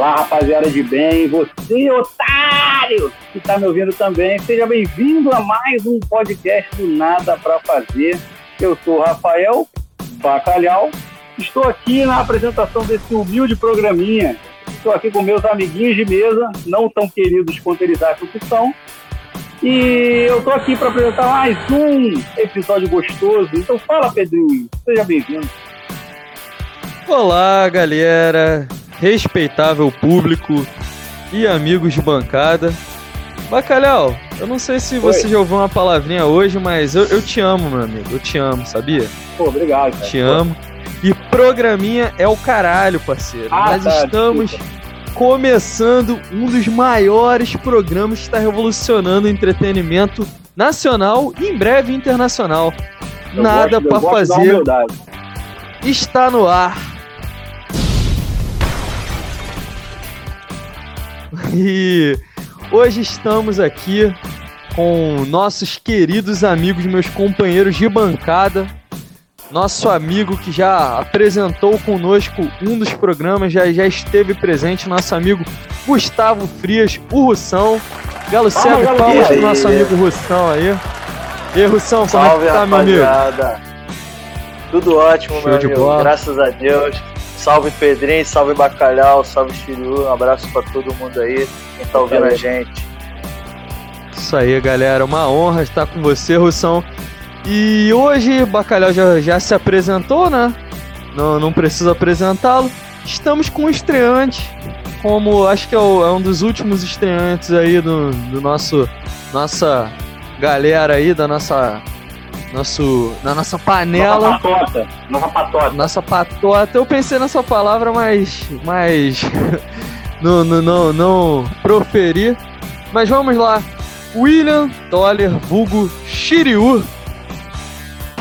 Olá, rapaziada de bem, você, otário, que está me ouvindo também, seja bem-vindo a mais um podcast do Nada para Fazer. Eu sou o Rafael Bacalhau, estou aqui na apresentação desse humilde programinha. Estou aqui com meus amiguinhos de mesa, não tão queridos quanto eles acham que são. E eu estou aqui para apresentar mais um episódio gostoso. Então fala, Pedrinho, seja bem-vindo. Olá, galera respeitável público e amigos de bancada. Bacalhau, eu não sei se você Oi. já ouviu uma palavrinha hoje, mas eu, eu, te amo, meu amigo. Eu te amo, sabia? Pô, obrigado. Cara. Te amo. E programinha é o caralho, parceiro. Ah, Nós tá, estamos desculpa. começando um dos maiores programas que está revolucionando o entretenimento nacional e em breve internacional. Eu Nada para fazer. Está no ar E hoje estamos aqui com nossos queridos amigos, meus companheiros de bancada. Nosso amigo que já apresentou conosco um dos programas, já, já esteve presente, nosso amigo Gustavo Frias, o Russão. Galo Cego, palmas pro nosso amigo Russão aí. E aí, Russão, como é que tá, meu amigo? Tudo ótimo, Show meu amigo. Bola. Graças a Deus. Salve Pedrinho, salve Bacalhau, salve Chiru. Um abraço para todo mundo aí, quem tá ouvindo a gente. Isso aí, galera. Uma honra estar com você, Russão. E hoje, Bacalhau já, já se apresentou, né? Não, não preciso apresentá-lo. Estamos com um estreante, como acho que é, o, é um dos últimos estreantes aí do, do nosso nossa galera aí, da nossa nosso, na nossa panela. Nossa patota. Nossa patota. Nossa patota. Eu pensei nessa palavra, mas. mas não, não, não, não proferi. Mas vamos lá. William Toller, vulgo Shiryu.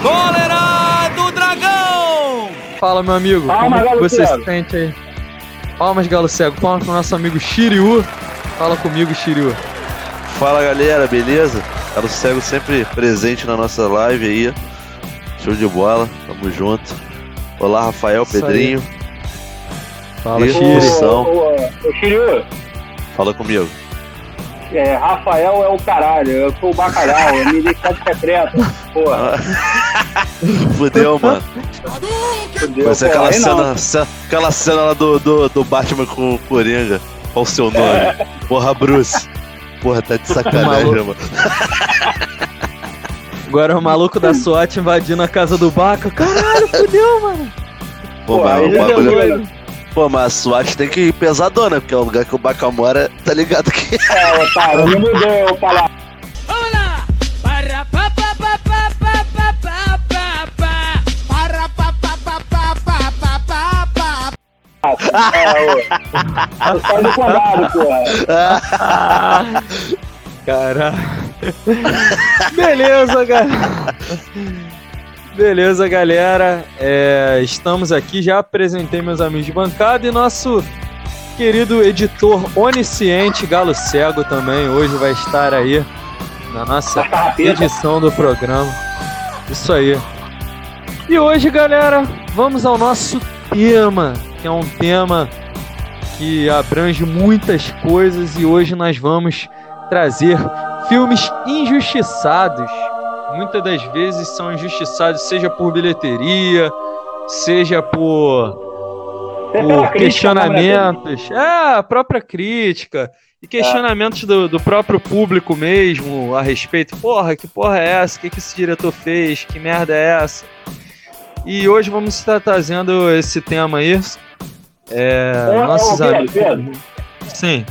Cólera do Dragão! Fala, meu amigo. Palmas, como você se sente aí? Palmas, Galo Cego. Palmas pro nosso amigo Shiryu. Fala comigo, Shiryu. Fala, galera. Beleza? Cara o Cego sempre presente na nossa live aí. Show de bola, tamo junto. Olá, Rafael, Isso Pedrinho. Aí. Fala, Chirio. Fala comigo. É, Rafael é o caralho, eu sou o bacalhau, é militante secreto, porra. Fudeu, mano. Fudeu, Vai ser aquela cena, aquela cena lá do, do, do Batman com o Coringa. Qual o seu nome? É. Porra, Bruce. Porra, tá de sacanagem, mano. Agora o maluco da SWAT invadindo a casa do Baca. Caralho, fudeu, mano. Pô, Pô mas o bagulho... Pô, mas a SWAT tem que ir pesadona, porque é o lugar que o Baca mora, tá ligado que... É, otário, não mudou falar. É, o sai do condado, porra. Cara. Beleza, galera. Beleza, galera. É, estamos aqui, já apresentei meus amigos de bancada e nosso querido editor onisciente Galo Cego também hoje vai estar aí na nossa edição do programa. Isso aí. E hoje, galera, vamos ao nosso tema que é um tema que abrange muitas coisas e hoje nós vamos trazer filmes injustiçados. Muitas das vezes são injustiçados, seja por bilheteria, seja por, por questionamentos. É, a própria crítica. E questionamentos do, do, próprio público mesmo a respeito. Porra, que porra é essa? O que, que esse diretor fez? Que merda é essa? E hoje vamos estar trazendo esse tema aí é, ô, nossos ô, Pedro, Pedro, Sim.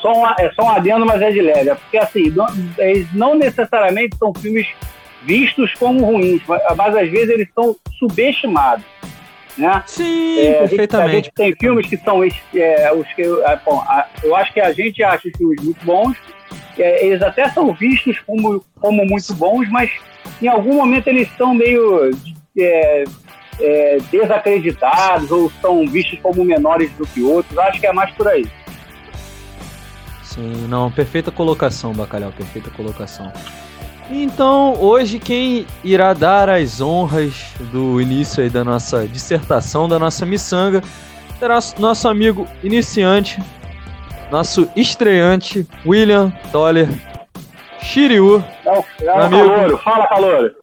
Só um, é só um adendo, mas é de leve. É porque, assim, não, eles não necessariamente são filmes vistos como ruins, mas, mas às vezes eles são subestimados. Né? Sim, é, perfeitamente. A gente, a gente, tem filmes que são é, os que. É, bom, a, eu acho que a gente acha os filmes muito bons, é, eles até são vistos como, como muito bons, mas em algum momento eles são meio é, é, desacreditados ou são vistos como menores do que outros. Acho que é mais por aí. Sim, não, perfeita colocação, Bacalhau, perfeita colocação. Então, hoje quem irá dar as honras do início aí da nossa dissertação, da nossa miçanga, terá nosso amigo iniciante, nosso estreante, William Toller Shiryu. É é amigo. Calouro, fala, Calouro.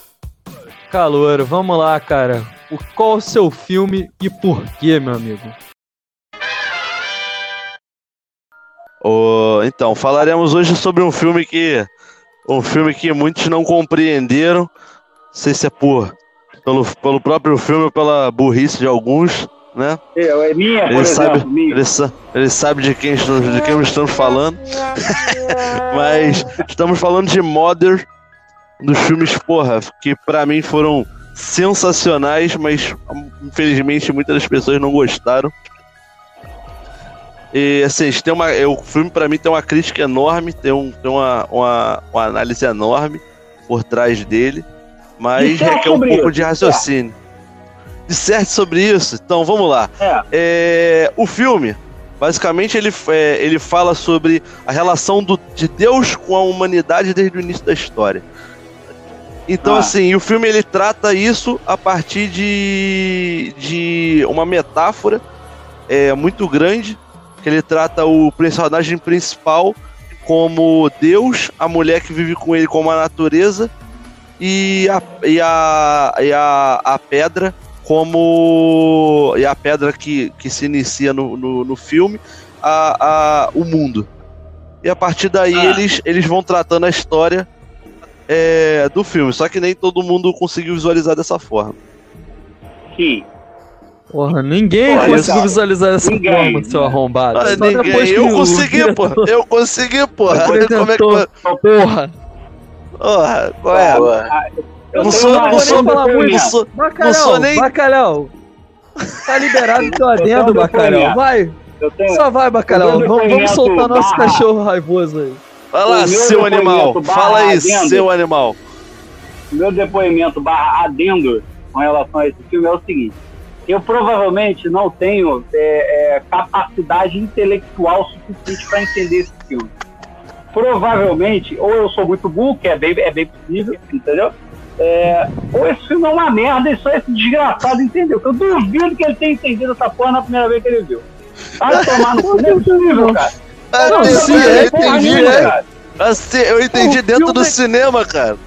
Calouro, vamos lá, cara. O, qual o seu filme e por quê, meu amigo? Oh, então, falaremos hoje sobre um filme que. Um filme que muitos não compreenderam. Não sei se é por. Pelo, pelo próprio filme ou pela burrice de alguns, né? É, é minha, ele sabe, exemplo, minha. Ele, ele, sabe de quem, de quem estamos falando. Mas estamos falando de Mother, dos filmes, porra, que para mim foram sensacionais, mas infelizmente muitas das pessoas não gostaram. E assim, tem uma, o filme para mim tem uma crítica enorme, tem, um, tem uma, uma, uma análise enorme por trás dele, mas requer um pouco isso. de raciocínio. É. Disserte sobre isso? Então vamos lá. É. É, o filme, basicamente, ele, é, ele fala sobre a relação do, de Deus com a humanidade desde o início da história. Então, ah. assim, o filme ele trata isso a partir de, de uma metáfora é, muito grande que ele trata o personagem principal como Deus, a mulher que vive com ele como a natureza e a, e a, e a, a pedra como e a pedra que, que se inicia no, no, no filme a, a, o mundo e a partir daí ah. eles, eles vão tratando a história é, do filme só que nem todo mundo conseguiu visualizar dessa forma sim Porra, ninguém porra, conseguiu visualizar essa ninguém. forma, seu arrombado. Ah, ninguém. Eu consegui, pô. Eu consegui, porra. Como é que Porra. Porra, qual é? Porra. Eu não sou, não sou, falar muito. Não sou, bacalhau, não sou nem... bacalhau. Tá liberado teu adendo, bacalhau. Vai. Tenho... Só vai, bacalhau. Vamos, vamos soltar barra. nosso cachorro raivoso aí. Lá, seu animal. Fala aí, adendo. seu animal. Meu depoimento barra adendo com relação a esse filme é o seguinte eu provavelmente não tenho é, é, capacidade intelectual suficiente para entender esse filme. Provavelmente, ou eu sou muito burro, que é bem, é bem possível, entendeu? É, ou esse filme é uma merda e só esse desgraçado entendeu. Eu duvido que ele tenha entendido essa porra na primeira vez que ele viu. Vai tomar no cu, não é possível, cara. Ah, não, sim, eu entendi, né? Eu entendi dentro do cinema, cara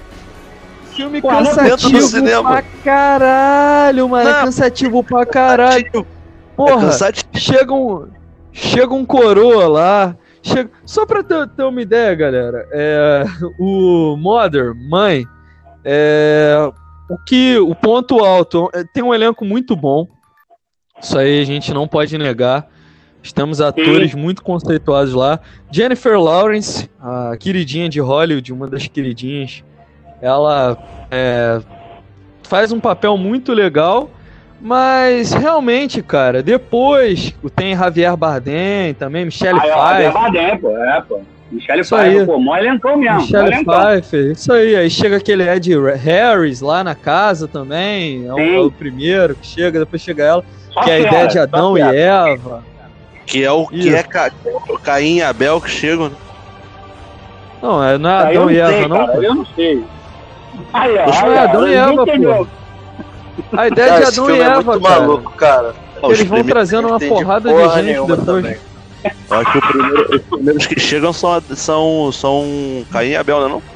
filme Pô, cansativo pra caralho, mano. É não, é cansativo pra caralho. Porra, é chega um. Chega um coroa lá. Chega... Só pra ter, ter uma ideia, galera. É, o Mother, mãe, é, o que. O ponto alto. É, tem um elenco muito bom. Isso aí a gente não pode negar. Temos atores Sim. muito conceituados lá. Jennifer Lawrence, a queridinha de Hollywood, uma das queridinhas ela é, faz um papel muito legal, mas realmente, cara, depois tem Javier Bardem também, Michelle ah, Pfeiffer. Javier Bardem, pô, é, pô. Michelle isso Pfeiffer, aí. pô, mó elencão mesmo. Michelle Pfeiffer, isso aí. Aí chega aquele Ed Harris lá na casa também, é o, é o primeiro que chega, depois chega ela, só que é a ideia de Adão e Eva. Que é o isso. que é Ca... Caim e Abel que chegam, né? Não, é, não é Adão e Eva, não? Cara, eu não sei. Aí, ó, aí, Adão e Eva, pô. A ideia cara, de Adão e é Eva, é muito cara. maluco, cara. Eles vão trazendo uma porrada de gente depois. Acho que primeiro, os primeiros que chegam são, são, são Caim e Abel, não é não?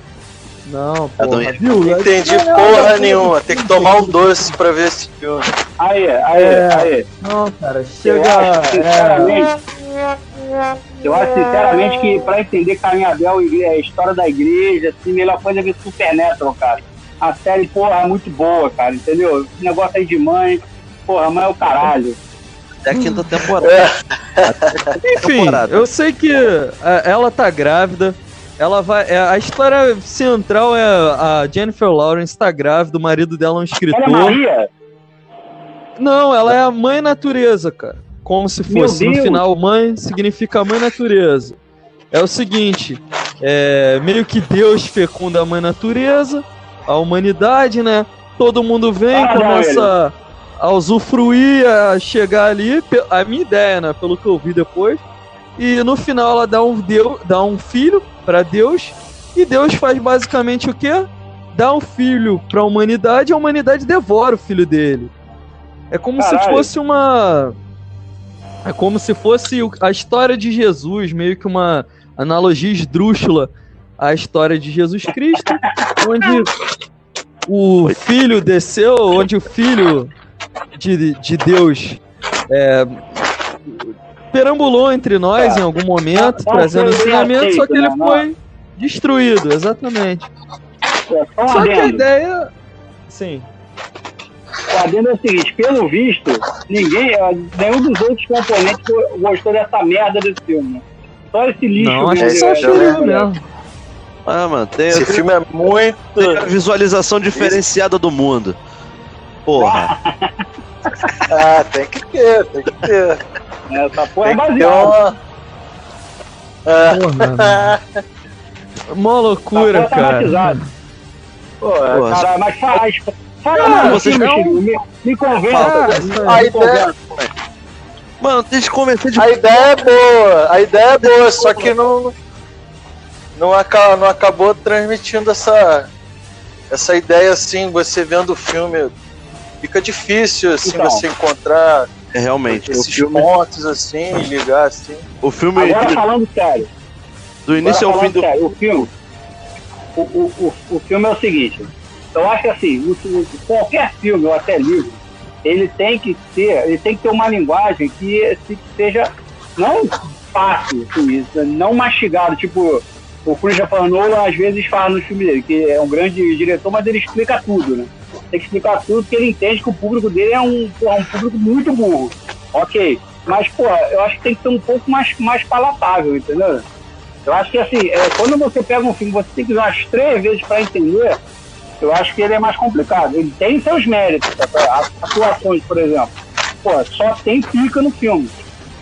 Não, porra. Viu? Não entendi porra nenhuma. Tem que tomar um doce pra ver esse filme. Aí, aí, é. aí. Não, cara, chega. É... Eu acho sinceramente que pra entender Caim Abel e a história da igreja, assim, a melhor coisa é ver Supernatural, cara. A série, porra, é muito boa, cara, entendeu? Esse negócio aí de mãe, porra, mãe é o caralho. Até a quinta temporada. É. Enfim, eu sei que é, ela tá grávida. Ela vai. É, a história central é a Jennifer Lawrence tá grávida, o marido dela é um escritor. Ela é Maria? Não, ela é a mãe natureza, cara como se fosse no final mãe significa mãe natureza. É o seguinte, é, meio que Deus fecunda a mãe natureza, a humanidade, né? Todo mundo vem, ah, começa a usufruir, a chegar ali, a minha ideia, né? Pelo que eu vi depois. E no final ela dá um, Deus, dá um filho para Deus, e Deus faz basicamente o quê? Dá um filho para a humanidade e a humanidade devora o filho dele. É como Caralho. se fosse uma É como se fosse a história de Jesus, meio que uma analogia esdrúxula à história de Jesus Cristo, onde o filho desceu, onde o filho de, de Deus é, perambulou entre nós em algum momento, trazendo ensinamento, só que ele né? foi destruído, exatamente. É, só que a ideia. Sim. O adendo é o seguinte, pelo visto, ninguém, nenhum dos outros componentes gostou dessa merda desse filme. Só esse lixo. Não, acho que só o mesmo. Ah, mano, tem, esse filme é muito. Tem a visualização diferenciada do mundo. Porra. ah, tem que ter, tem que ter. Essa porra é baseada. Uma... Mó loucura, tá cara. Pô, cara, mas faz. Fala mais vocês não... me, me convença. a ideia... Mano, tem que convencer de. A ideia é boa, a ideia é boa, só que não. Não, acaba, não acabou transmitindo essa. Essa ideia assim, você vendo o filme. Fica difícil assim então, você encontrar é, realmente. Esses filme... pontos assim, ligar assim. O filme. Agora falando sério. Do início ao fim do. Sério, o filme. O, o, o, o filme é o seguinte. Eu acho que assim, o, qualquer filme ou até livro, ele tem que ter, ele tem que ter uma linguagem que, que seja não fácil, assim, não mastigado, tipo, o Christopher Nolan às vezes fala no filme dele, que é um grande diretor, mas ele explica tudo, né? Tem que explicar tudo porque ele entende que o público dele é um, é um público muito burro. Ok. Mas, pô, eu acho que tem que ser um pouco mais, mais palatável, entendeu? Eu acho que assim, é, quando você pega um filme, você tem que ver umas três vezes para entender, eu acho que ele é mais complicado. Ele tem seus méritos, tá? atuações, por exemplo. Pô, só tem pica no filme.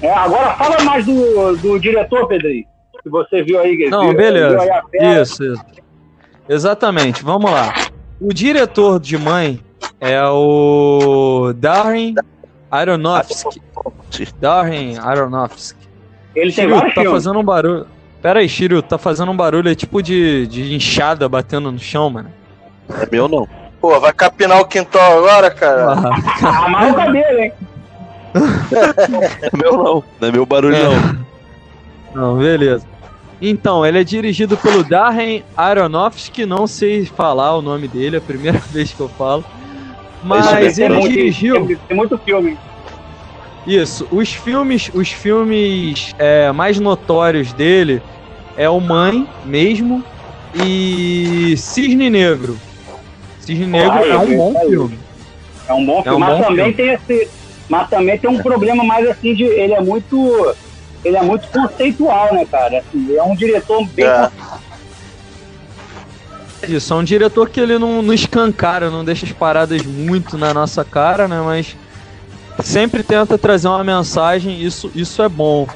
É, agora fala mais do, do diretor, Pedrinho que você viu aí. Não, viu, beleza. Viu isso, isso. Exatamente, vamos lá. O diretor de Mãe é o Darren Aronofsky. Darren Aronofsky. Ele tem Shiryu, tá fazendo um barulho. Pera aí, Shiryu, tá fazendo um barulho é tipo de, de enxada batendo no chão, mano. É meu não. Pô, vai capinar o quintal agora, cara? Ah, Amarra o cabelo, hein? é meu não, não é meu barulho não. Não, beleza. Então, ele é dirigido pelo Darren Aronofsky, não sei falar o nome dele, é a primeira vez que eu falo. Mas ele muito, dirigiu. Tem muito filme. Isso, os filmes, os filmes é, mais notórios dele é o Mãe mesmo e Cisne Negro. Cisne Negro ah, é um bom filme. É um bom filme, é um mas bom também filme. tem esse, mas também tem um problema mais assim de ele é muito ele é muito conceitual, né, cara? Assim, é um diretor bem. É. Isso, é um diretor que ele não, não escancara, não deixa as paradas muito na nossa cara, né? Mas sempre tenta trazer uma mensagem, isso, isso é bom.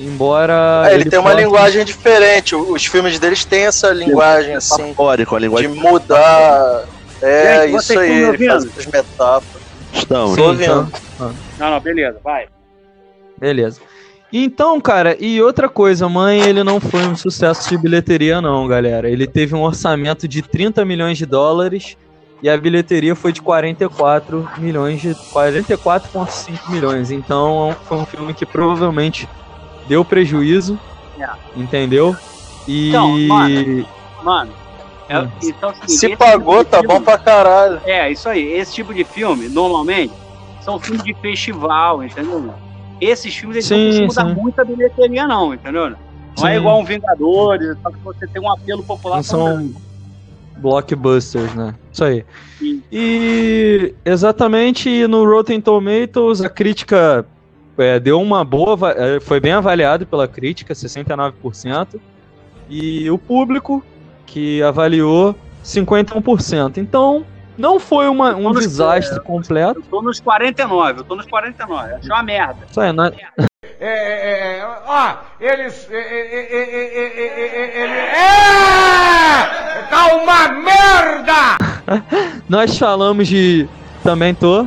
Embora. É, ele, ele, tem uma linguagem diferente. Os filmes deles têm essa linguagem assim. a linguagem de mudar. É, Gente, isso aí, ele faz as metáforas. Estamos. Sim, então. Não, não, beleza, vai. Beleza. Então, cara, e outra coisa, Mãe, ele não foi um sucesso de bilheteria, não, galera. Ele teve um orçamento de 30 milhões de dólares e a bilheteria foi de 44 milhões de 44,5 milhões. Então, foi um filme que provavelmente deu prejuízo, é. entendeu? E então, mano, mano é, hum. então, assim, se pagou, tipo tá filme, bom pra caralho. É, isso aí. Esse tipo de filme, normalmente, são filmes de festival, entendeu? Esses filmes eles sim, não costumam dar muita bilheteria, não, entendeu? Não sim. é igual um Vingadores, só que você tem um apelo popular. Não são blockbusters, né? Isso aí. Sim. E exatamente no Rotten Tomatoes a crítica é, deu uma boa, é, foi bem avaliado pela crítica, 69%, e o público que avaliou 51%. Então, não foi uma, um desastre é, completo. Eu tô nos 49, eu tô nos 49. Achei uma merda. Isso aí, nós... É, é, é, ó, eles. É, tá uma merda! nós falamos de. Também tô.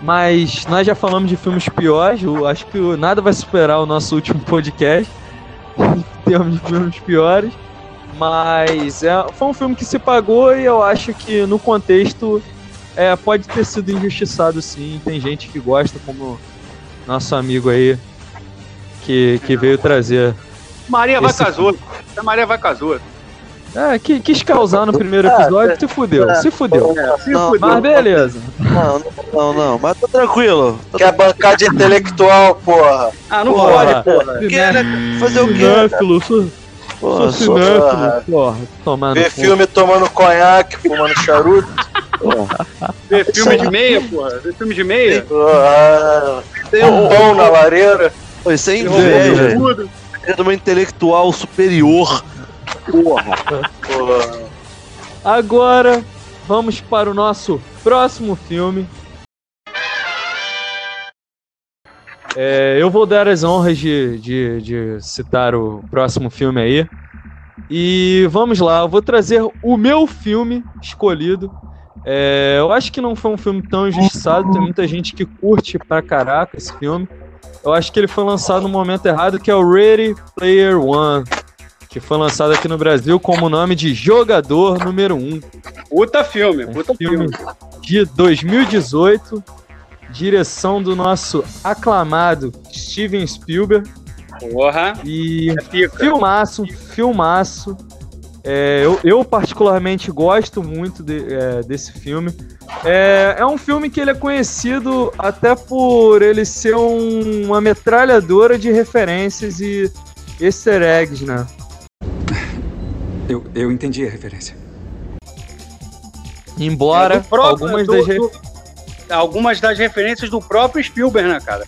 Mas nós já falamos de filmes piores. Eu acho que nada vai superar o nosso último podcast. em termos de filmes piores. Mas é, foi um filme que se pagou e eu acho que no contexto é, pode ter sido injustiçado sim. Tem gente que gosta, como nosso amigo aí, que, que veio trazer. Maria vai casou. Maria vai casou. É, que, quis causar no primeiro Ah, episódio, se fudeu, se fudeu. Se Não, fudeu. Mas beleza. Não, não, não, não, mas tá tranquilo. Quer bancar de intelectual, porra. Ah, não Porra. pode, porra. né? Fazer o quê? Cinéfilo, Porra, sou cinéfilo, porra. Tomar no Ver filme tomando conhaque, fumando charuto. Ver filme de meia, porra. Ver filme de meia. Porra, Tem um pão na lareira. Pô, Isso é inveja. É de uma intelectual superior. Porra. Porra. Agora, vamos para o nosso próximo filme. É, eu vou dar as honras de, de, de citar o próximo filme aí. E vamos lá, eu vou trazer o meu filme escolhido. É, eu acho que não foi um filme tão injustiçado, tem muita gente que curte pra caraca esse filme. Eu acho que ele foi lançado no momento errado, que é o Ready Player One, que foi lançado aqui no Brasil como o nome de Jogador Número 1. Puta filme, Um puta filme filme. de 2018, direção do nosso aclamado Steven Spielberg. Porra. E É filmaço, filmaço. É, eu, eu particularmente gosto muito de- é, desse filme. É, é um filme que ele é conhecido até por ele ser um- uma metralhadora de referências e easter eggs, né? Eu, eu entendi a referência. Embora É próprio- algumas do- das do- algumas das referências do próprio Spielberg, né, cara?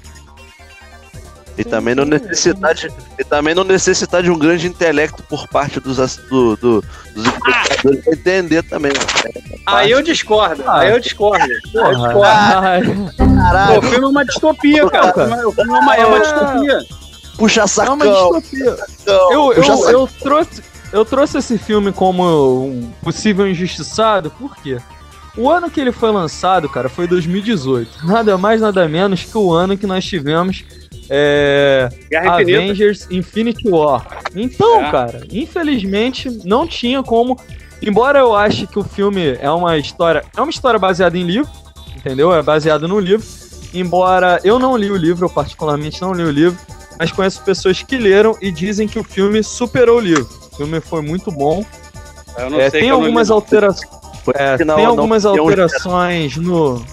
E também não necessitar de, e também não necessitar de um grande intelecto por parte dos, do, do- dos espectadores pra entender também. né? Aí eu discordo, Ah. aí eu discordo. Aí eu discordo. ai, Pô, o filme é uma distopia, cara. O filme é- O filme é uma, é uma Ah. distopia. Puxa é uma sacão. distopia. Eu, Puxa eu, sacão. eu, trouxe, eu trouxe esse filme como um possível injustiçado, por quê? O ano que ele foi lançado, cara, foi 2018. Nada mais, nada menos que o ano que nós tivemos é, Infinita. Avengers Infinity War. Então, É. cara, infelizmente não tinha como. Embora eu ache que o filme é uma história. É uma história baseada em livro, entendeu? É baseado no livro. Embora eu não li o livro, eu particularmente não li o livro, mas conheço pessoas que leram e dizem que o filme superou o livro. O filme foi muito bom. Eu não É, sei tem algumas alterações. É, Não, tem algumas um- alterações no,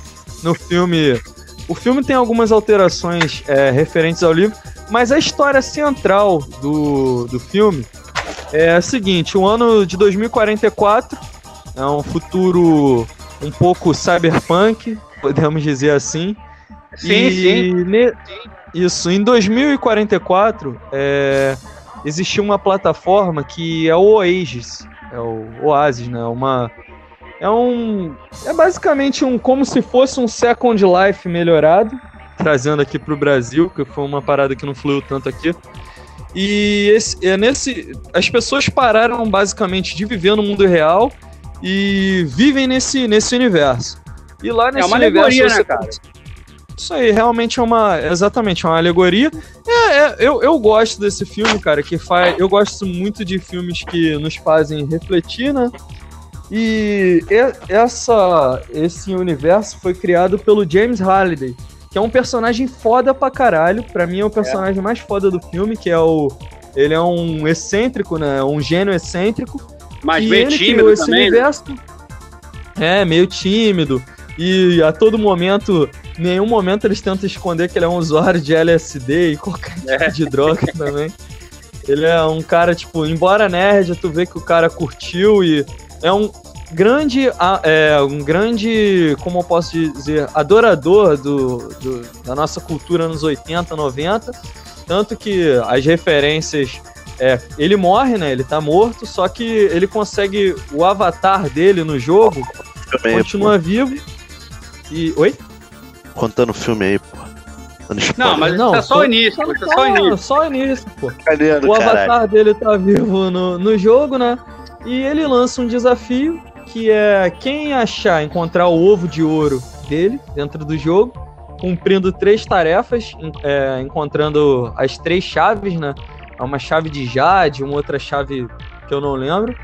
no filme. O filme tem algumas alterações é, referentes ao livro, mas a história central do, do filme é a seguinte: o ano de 2044 é um futuro um pouco cyberpunk, podemos dizer assim. Sim, e sim. ne- Isso, em 2044 é, existiu uma plataforma que é o Oasis, é o Oasis, né? Uma, é um. É basicamente um. como se fosse um Second Life melhorado, trazendo aqui pro Brasil, que foi uma parada que não fluiu tanto aqui. E esse, é nesse. As pessoas pararam basicamente de viver no mundo real e vivem nesse, nesse universo. E lá nesse uma universo. alegoria, né, cara? Isso aí, realmente é uma. Exatamente, é uma alegoria. É, é, eu, eu gosto desse filme, cara, que faz. Eu gosto muito de filmes que nos fazem refletir, né? E essa, esse universo foi criado pelo James Halliday, que é um personagem foda pra caralho. Pra mim é o personagem mais foda do filme, que é o. Ele é um excêntrico, né? Um gênio excêntrico. Mas meio ele tímido esse também, né? universo. É, meio tímido. E a todo momento, em nenhum momento eles tentam esconder que ele é um usuário de LSD e qualquer tipo É. de droga também. Ele é um cara, tipo, embora nerd, tu vê que o cara curtiu e é um grande, é, um grande, como eu posso dizer, adorador do, do- da nossa cultura nos 80, 90. Tanto que as referências. É, ele morre, né? Ele tá morto, só que ele consegue. O avatar dele no jogo aí, continua vivo. E. Oi? pô. Contando o filme aí, pô. Não, mas Não, tá só tô- o início, tá só o início. só o início, pô. Brincadeira, O caralho. avatar dele tá vivo no, no jogo, né? E ele lança um desafio que é quem achar, encontrar o ovo de ouro dele dentro do jogo, cumprindo três tarefas, é, encontrando as três chaves, né? É Uma chave de Jade, uma outra chave que eu não lembro.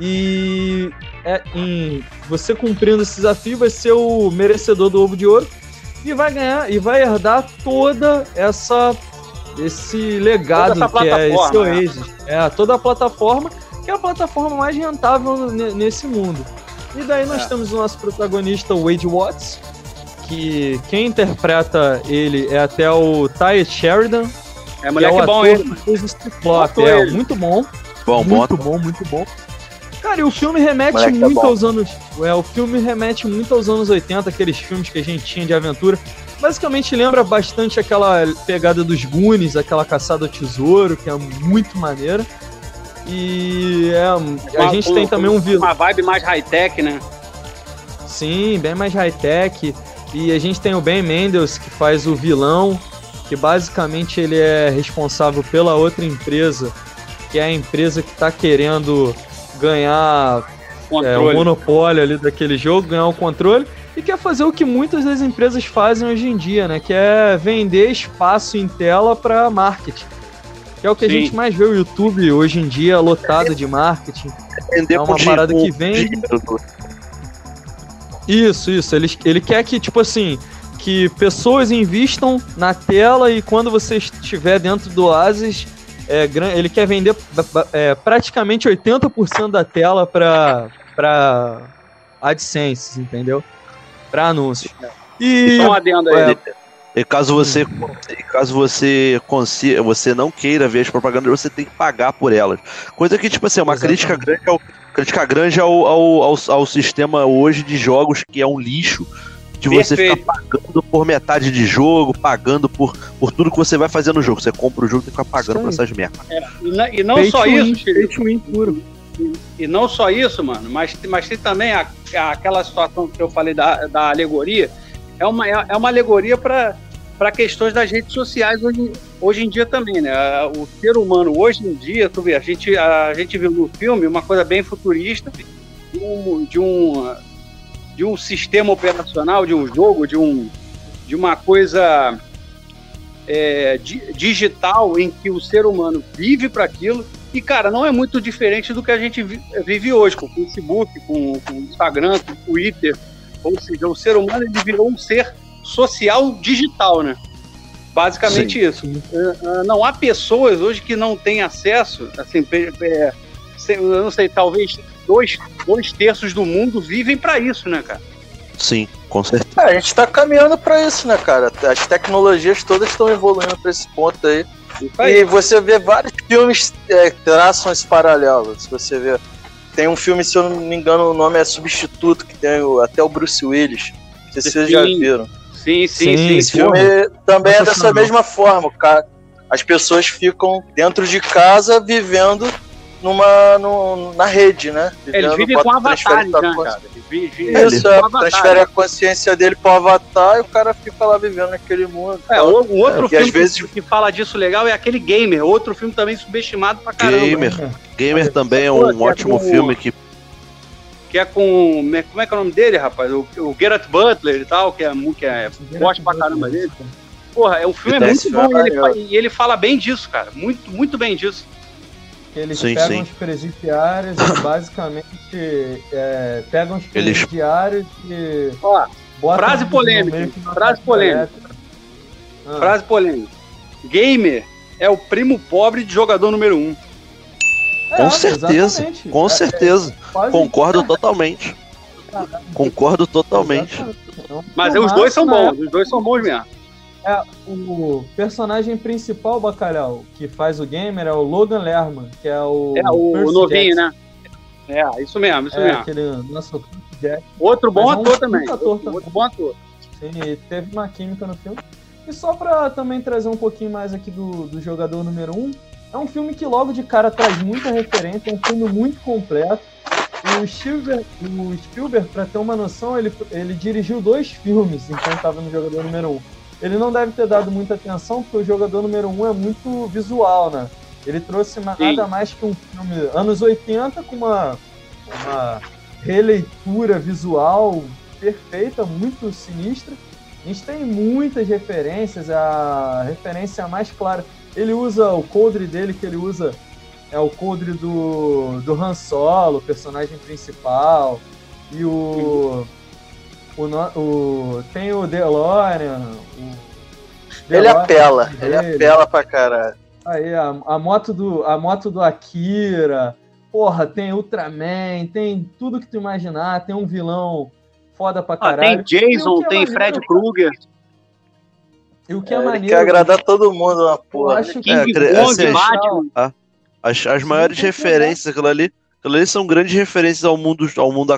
E é, em, você cumprindo esse desafio vai ser o merecedor do ovo de ouro. e vai ganhar e vai herdar toda essa esse legado Toda essa que é esse né? Oasis. É, toda a plataforma, que é a plataforma mais rentável ne- nesse mundo. E daí nós É. temos o nosso protagonista, o Wade Watts, que quem interpreta ele é até o Ty Sheridan, É que moleque é o bom ator ele. É, ele. muito bom. Bom, bom. muito bom, muito bom. Cara, e o filme remete Moleque tá muito bom. aos anos. É, o filme remete muito aos anos 80, aqueles filmes que a gente tinha de aventura. Basicamente lembra bastante aquela pegada dos Goonies, aquela caçada ao tesouro, que é muito maneira. E é, a Uma- gente tem também um vilão. Uma vibe mais high-tech, né? Sim, bem mais high-tech. E a gente tem o Ben Mendes, que faz o vilão, que basicamente ele é responsável pela outra empresa, que é a empresa que está querendo ganhar é, o monopólio ali daquele jogo, ganhar o controle, e quer fazer o que muitas das empresas fazem hoje em dia, né? Que é vender espaço em tela para marketing. Que é o que a Sim. gente mais vê o YouTube hoje em dia lotado de marketing. É uma parada que do- Isso, isso. Ele, ele quer que, tipo assim, que pessoas invistam na tela e quando você estiver dentro do Oasis, é, ele quer vender é, praticamente 80% da tela para para AdSense, entendeu? Para anúncios. E Só um adendo aí. É. E caso você, e caso você consiga, você não queira ver as propagandas, você tem que pagar por elas. Coisa que, tipo assim, é uma Exatamente. crítica grande, ao, crítica grande ao, ao, ao, ao sistema hoje de jogos, que é um lixo. De você Perfeito. ficar pagando por metade de jogo, pagando por, por tudo que você vai fazer no jogo. Você compra o jogo e tem que ficar pagando por essas merdas. E na- E não pay só isso, win puro. E não só isso, mano, mas, mas tem também a- a- aquela situação que eu falei da, da alegoria. É uma, é é uma alegoria para questões das redes sociais hoje, hoje em dia também, né? O ser humano hoje em dia, tu vê, a gente, a gente viu no filme uma coisa bem futurista de um, de um, de um sistema operacional, de um jogo, de, um, de uma coisa é, di- digital em que o ser humano vive para aquilo e, cara, não é muito diferente do que a gente vi- vive hoje, com o Facebook, com, com o Instagram, com o Twitter. Ou seja, o ser humano ele virou um ser social digital, né? Basicamente isso. Eh, eh, Não há pessoas hoje que não têm acesso, assim, sei- eu não sei, talvez dois, dois terços do mundo vivem para isso, né, cara? Sim, com certeza. É, a gente tá caminhando pra isso, né, cara? As tecnologias todas estão evoluindo pra esse ponto aí. Aí. E você vê vários filmes é, que traçam esse paralelo. Se você vê. Tem um filme, se eu não me engano, o nome é Substituto, que tem o- até o Bruce Willis. Não sei se vocês já Sim. viram. Sim, sim, Sim, sim. Esse filme também é dessa mesma forma, cara. As pessoas ficam dentro de casa vivendo numa no- na rede, né? Vivem bota- com transfere né, cara? Eles vi- vivem Isso, é, avatar. transfere a consciência dele pro avatar e o cara fica lá vivendo naquele mundo. É, o, o outro É, e filme às vezes- que, que fala disso legal é aquele Gamer, outro filme também subestimado pra caramba. Gamer. Gamer também é um é ótimo com- filme que Que é com. né, Como é que é o nome dele, rapaz? O, o Geralt Butler e tal, que é, mu- que é gosto pra caramba dele. Porra, é, o filme é muito bom é e ele, fa- e ele fala bem disso, cara. Muito, muito bem disso. Que eles Sim, pegam sim. os presidiários e basicamente é, pegam os Eles- presidiários e Ó, botam Frase polêmica, frase polêmica. Ah, frase polêmica. Gamer é o primo pobre de jogador número um. Com é, certeza, exatamente. com É- certeza. é Concordo totalmente. Concordo totalmente. É um Mas filmaço os dois são bons, os dois são bons mesmo. É, o personagem principal, Bacalhau, que faz o gamer é o Logan Lerman, que é o. É, o, Percy novinho, Jackson. né? É, isso mesmo, isso É, mesmo. aquele Percy Jackson. Outro bom é um ator também. ator também. Outro bom ator. Sim, teve uma química no filme. E só pra também trazer um pouquinho mais aqui do, do jogador número 1, um, é um filme que logo de cara traz muita referência, é um filme muito completo. O Spielberg, o Spielberg pra ter uma noção, ele, ele dirigiu dois filmes enquanto estava no jogador número 1. Um. Ele não deve ter dado muita atenção, porque o jogador número 1 um é muito visual, né? Ele trouxe ma- Sim. nada mais que um filme anos 80 com uma, uma releitura visual perfeita, muito sinistra. A gente tem muitas referências, a referência mais clara. Ele usa o coldre dele, que ele usa é o coldre do, do Han Solo, personagem principal. E o. O, o, tem o DeLorean. O Ele DeLorean apela, ele dele. apela pra caralho. Aí, a, a moto do, a moto do Akira. Porra, tem Ultraman, tem tudo que tu imaginar. Tem um vilão foda pra Ah, caralho. tem E o Jason, é tem maneiro, Fred Krueger, E o que é, ele maneiro. quer agradar todo mundo na eu porra. acho que King cre- Kong, assim, Batman. As, as maiores tem referências, aquilo ali, aquilo ali são grandes referências ao mundo, ao mundo da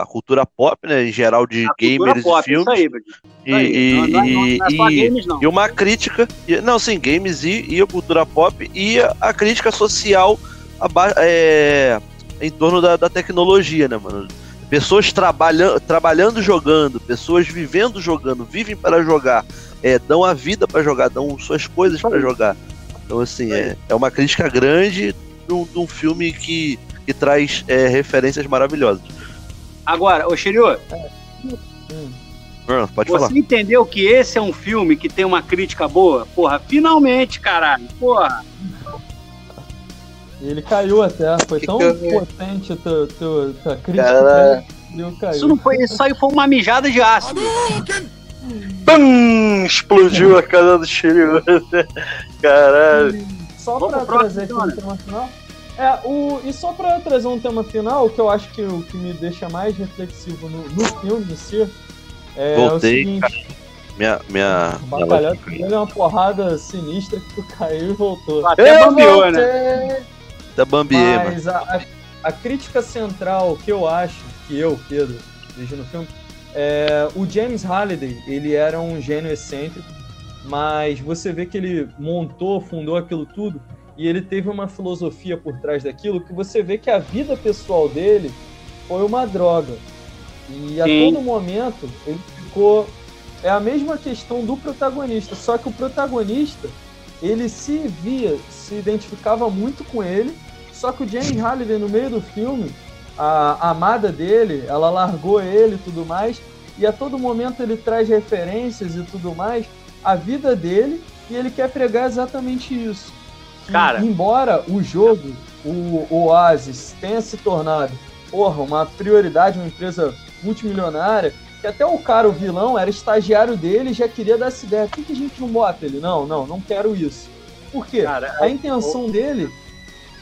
a cultura pop, né? Em geral, de A gamers pop, e filmes. Isso aí, Badi. E, Isso aí. e- não, não, não, e- não é e- games, não. e uma crítica, e- não, sim, games e, e a cultura pop e a, a crítica social aba- é, em torno da, da tecnologia, né, mano? Pessoas trabalhando, trabalhando jogando, pessoas vivendo jogando, vivem para jogar, é, dão a vida para jogar, dão suas coisas para jogar. Então, assim, é, é uma crítica grande de um, de um filme que, que traz é, referências maravilhosas. Agora, ô Shiryu, Hum. Pode você falar. entendeu que esse é um filme que tem uma crítica boa? Porra, finalmente, caralho. Porra. E ele caiu até. Foi Que tão que potente a tua, tua, tua crítica. Cara. que ele caiu. Isso, não foi, isso aí foi uma mijada de ácido. Pum! Explodiu a casa do Shiryu. Caralho. Só Vamos pra trazer aqui então, É, o, e só pra trazer um tema final, que eu acho que o que me deixa mais reflexivo no, no filme em si é Voltei, o seguinte: Minha, minha, o bacalhau dele é uma porrada sinistra que tu caiu e voltou. Até bambeou, né? Bambier, mano. Mas a, a, a crítica central que eu acho, que eu, Pedro, vejo no filme, é o James Halliday, ele era um gênio excêntrico, mas você vê que ele montou, fundou aquilo tudo, e ele teve uma filosofia por trás daquilo que você vê que a vida pessoal dele foi uma droga. E a Sim. todo momento ele ficou. É a mesma questão do protagonista, só que o protagonista ele se via, se identificava muito com ele, só que o James Halliday no meio do filme, a amada dele, ela largou ele e tudo mais, e a todo momento ele traz referências e tudo mais, a vida dele, e ele quer pregar exatamente isso. Cara. embora o jogo, o Oasis, tenha se tornado, porra, uma prioridade, uma empresa multimilionária, que até o cara, o vilão, era estagiário dele e já queria dar essa ideia. Por que, que a gente não bota ele? Não, não, não quero isso. Por quê? Cara, A intenção dele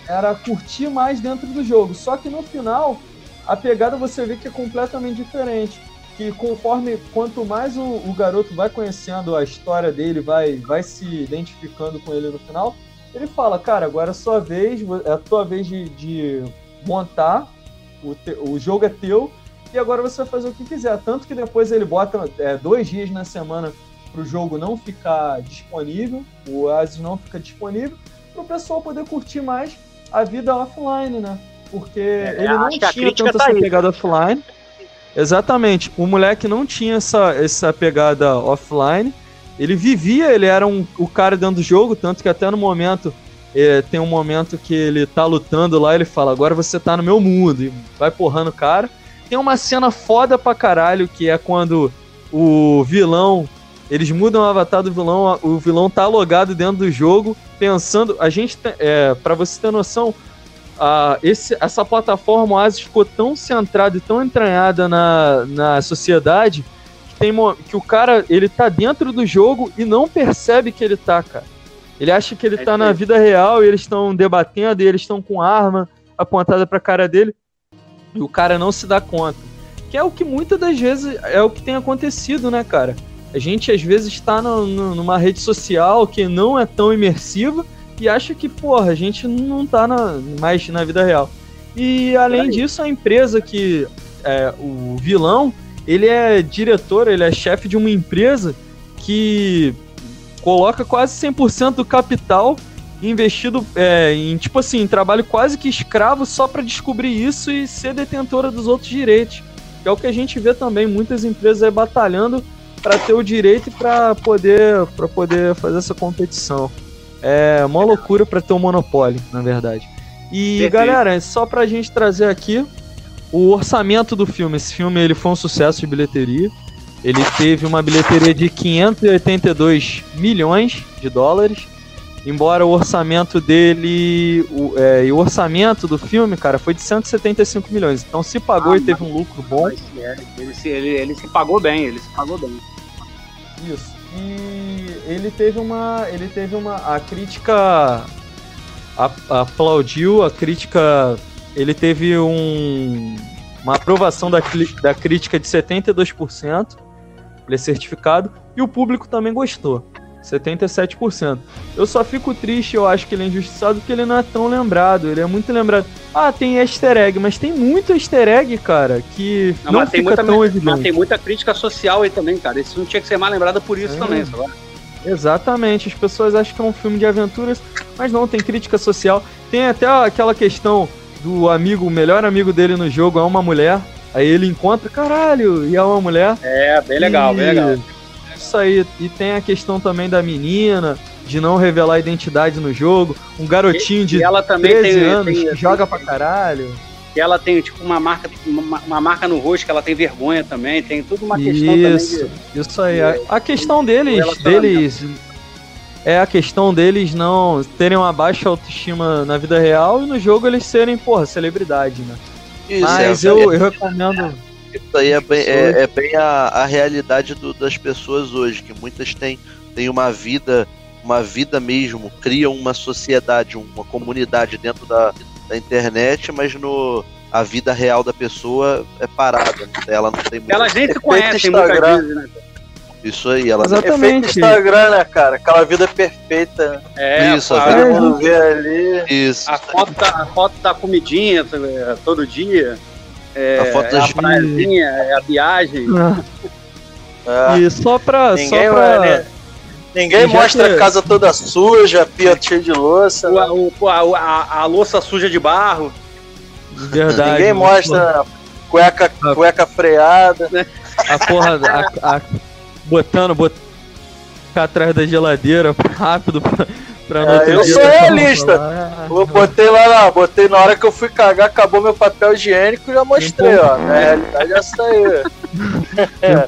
era curtir mais dentro do jogo. Só que no final, a pegada você vê que é completamente diferente. Que conforme, quanto mais o, o garoto vai conhecendo a história dele, vai, vai se identificando com ele no final, ele fala, cara, agora é a sua vez, é a tua vez de, de montar, o, te- o jogo é teu, e agora você vai fazer o que quiser. Tanto que depois ele bota é, dois dias na semana para o jogo não ficar disponível, o Oasis não fica disponível, para o pessoal poder curtir mais a vida offline, né? Porque ele não É, que a tinha tanto tá essa aí. pegada offline. Exatamente. O moleque não tinha essa, essa pegada offline. Ele vivia, ele era um, o cara dentro do jogo, tanto que até no momento é, tem um momento que ele tá lutando lá, ele fala, agora você tá no meu mundo, e vai porrando o cara. Tem uma cena foda pra caralho, que é quando o vilão, eles mudam o avatar do vilão, o vilão tá logado dentro do jogo, pensando, a gente, é, para você ter noção, a, esse, essa plataforma Oasis ficou tão centrada e tão entranhada na, na sociedade tem, que o cara, ele tá dentro do jogo e não percebe que ele tá, cara. Ele acha que ele É tá na vida real e eles estão debatendo, e eles estão com arma apontada pra cara dele e o cara não se dá conta. Que é o que muitas das vezes é o que tem acontecido, né, cara? A gente às vezes está numa rede social que não é tão imersiva e acha que, porra, a gente não tá na, mais na vida real. E além disso, a empresa que é, o vilão, ele é diretor, ele é chefe de uma empresa que coloca quase 100% do capital investido é, em, tipo assim, trabalho quase que escravo só para descobrir isso e ser detentora dos outros direitos. Que é o que a gente vê também, muitas empresas aí batalhando para ter o direito e para poder, pra poder fazer essa competição. É uma loucura para ter um monopólio, na verdade. E Perfeito. galera, só pra gente trazer aqui o orçamento do filme. Esse filme ele foi um sucesso de bilheteria. Ele teve uma bilheteria de 582 milhões de dólares. embora o orçamento dele. O, é, e o orçamento do filme, cara, foi de 175 milhões. Então se pagou Ah, e teve um lucro bom. É, ele, se, ele, ele se pagou bem, ele se pagou bem. Isso. E ele teve uma. Ele teve uma. A crítica aplaudiu, a crítica. Ele teve um, uma aprovação da, da crítica de 72%. Ele é certificado. E o público também gostou. 77%. Eu só fico triste, eu acho que ele é injustiçado porque ele não é tão lembrado. Ele é muito lembrado. Ah, tem easter egg, mas tem muito easter egg, cara, que Não, não, mas, tem fica muita, tão mas evidente. tem muita crítica social aí também, cara. Isso não tinha que ser mais lembrado por isso É. também, sabe? Exatamente, as pessoas acham que é um filme de aventuras, mas não, tem crítica social. Tem até aquela questão do amigo, o melhor amigo dele no jogo é uma mulher. Aí ele encontra, caralho, e é uma mulher. É, bem legal, bem E- legal. Isso aí. E tem a questão também da menina, de não revelar a identidade no jogo. Um garotinho de E ela também 13 tem, anos tem- que joga pra caralho. E ela tem, tipo, uma marca, uma, uma marca no rosto que ela tem vergonha também. Tem tudo uma questão Isso, também isso aí. A, a questão deles, deles é a questão deles não terem uma baixa autoestima na vida real e no jogo eles serem, porra, celebridade, né? Isso, Mas é, eu, eu recomendo. Isso aí é bem, é, é bem a, a realidade do- das pessoas hoje, que muitas têm, têm uma vida, uma vida mesmo, criam uma sociedade, uma comunidade dentro da, da internet, mas no a vida real da pessoa é parada, né? ela não tem de... Elas nem se conhecem muitas Instagram. vezes, né? Isso aí, ela Exatamente. Efeito Instagram, né, cara? Aquela vida perfeita. né? É, Isso, a, a vida É. todo mundo vê ali. Isso. a foto da, a foto da comidinha é, todo dia. É, A foto é das- a praiazinha, é a viagem. É. E só pra. Ninguém, só pra... né? Ninguém mostra que- a casa toda suja, pia cheia de louça. né? O, o- a, a- a louça suja de barro. Verdade. Ninguém mostra cueca, Ah. cueca freada. A porra. A, a- botando, botando atrás da geladeira rápido pra, pra no É, outro eu sou realista. falar. Eu botei lá, lá, botei na hora que eu fui cagar, acabou meu papel higiênico já mostrei, ó. A realidade é essa aí.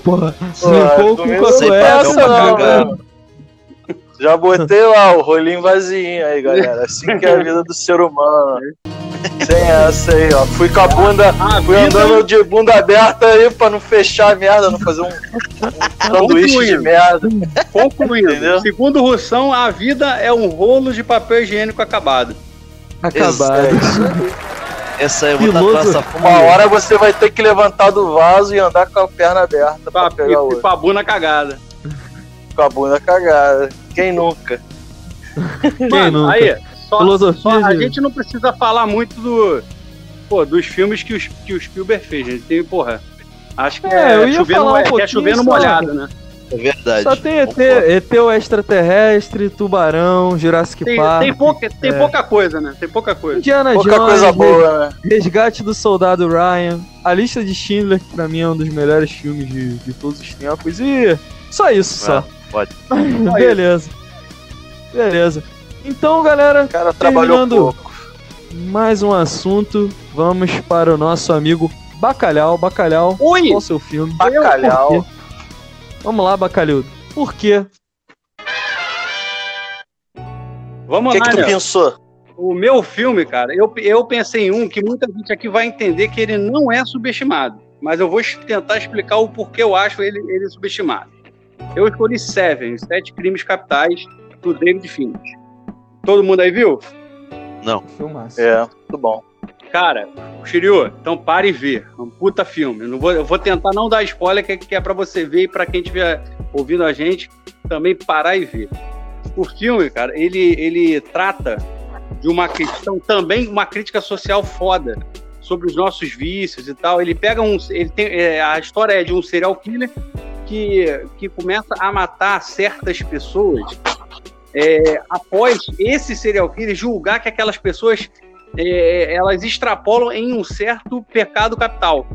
Porra, Pô, limpou com comigo a sem cueca. papel pra não, né? Já botei lá o rolinho vazio aí, galera. Assim que é a vida do ser humano. Sem essa aí, ó. Fui com a bunda. A Fui vida- andando de bunda aberta aí pra não fechar a merda, não fazer um, um sanduíche de Concluindo. merda. Concluindo, Entendeu? segundo o Russão, a vida é um rolo de papel higiênico acabado. Acabado. É isso aí. Essa é praça Uma hora você vai ter que levantar do vaso e andar com a perna aberta pra Pra, pegar e, outra. com a bunda cagada. Com a bunda cagada. Quem nunca? Quem nunca? aí, só, Filosofia só a gente não precisa falar muito do, pô, dos filmes que, os, que o Spielberg fez. Ele tem, porra, acho que É, é, eu ia chover, falar no, um é, é só. molhado, né? É verdade. Só tem ET. ET o extraterrestre, Tubarão, Jurassic Tem, Park, tem, pouca, tem é. pouca coisa, né? Tem pouca coisa. Indiana Pouca Jones, coisa boa, né? Resgate do Soldado Ryan, A Lista de Schindler, que pra mim é um dos melhores filmes de, de todos os tempos, e só isso, só. Ah, pode. Beleza. Beleza. Então, galera, O cara trabalhou pouco. mais um assunto. Vamos para o nosso amigo Bacalhau. Bacalhau, Ui! qual o seu filme? Bacalhau. Por quê? Vamos lá, Bacalhau. Por quê? O Vamos que, lá, que tu né? pensou? O meu filme, cara, eu, eu pensei em um que muita gente aqui vai entender que ele não é subestimado. Mas eu vou tentar explicar o porquê eu acho ele, ele subestimado. Eu escolhi Seven, Sete Crimes Capitais, do David Fincher. Todo mundo aí viu? Filmaço. É, muito bom. Cara, Shiryu, então pare e vê. É um puta filme. Eu, não vou, eu vou tentar não dar spoiler, que, é- que é pra você ver e pra quem estiver ouvindo a gente também parar e ver. O filme, cara, ele, ele trata de uma questão, também uma crítica social foda sobre os nossos vícios e tal. Ele pega um. Ele tem, é, a história é de um serial killer que, que começa a matar certas pessoas é, após esse serial killer julgar que aquelas pessoas é, elas extrapolam em um certo pecado capital.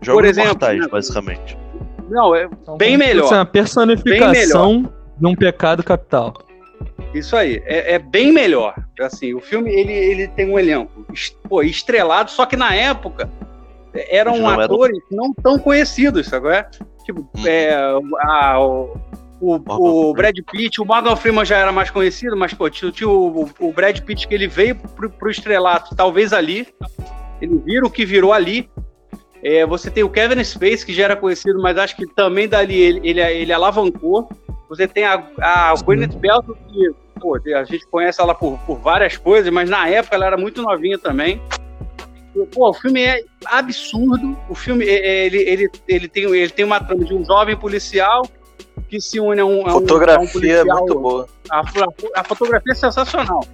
Jogos exemplo, mortais, né? basicamente. Não, é Então, bem melhor. fosse uma personificação de um pecado capital. isso aí. É, é bem melhor. Assim, o filme ele, ele tem um elenco pô, estrelado, só que na época eram não eram- atores não tão conhecidos, sabe? é? Tipo, Hum. é, a- o, o, o Brad Pitt, o Morgan Freeman já era mais conhecido, mas pô, tinha, o, o, Brad Pitt que ele veio pro, pro estrelato, talvez ali. Ele vira o que virou ali. É, você tem o Kevin Space, que já era conhecido, mas acho que também dali ele, ele, ele alavancou. Você tem a, a Gwyneth Paltrow, que pô, a gente conhece ela por, por várias coisas, mas na época ela era muito novinha também. Pô, o filme é absurdo. O filme é, é, ele, ele, ele, tem, ele tem uma trama de um jovem policial que se une a um. A fotografia um, a um policial, é muito boa. A, a, fotografia é sensacional.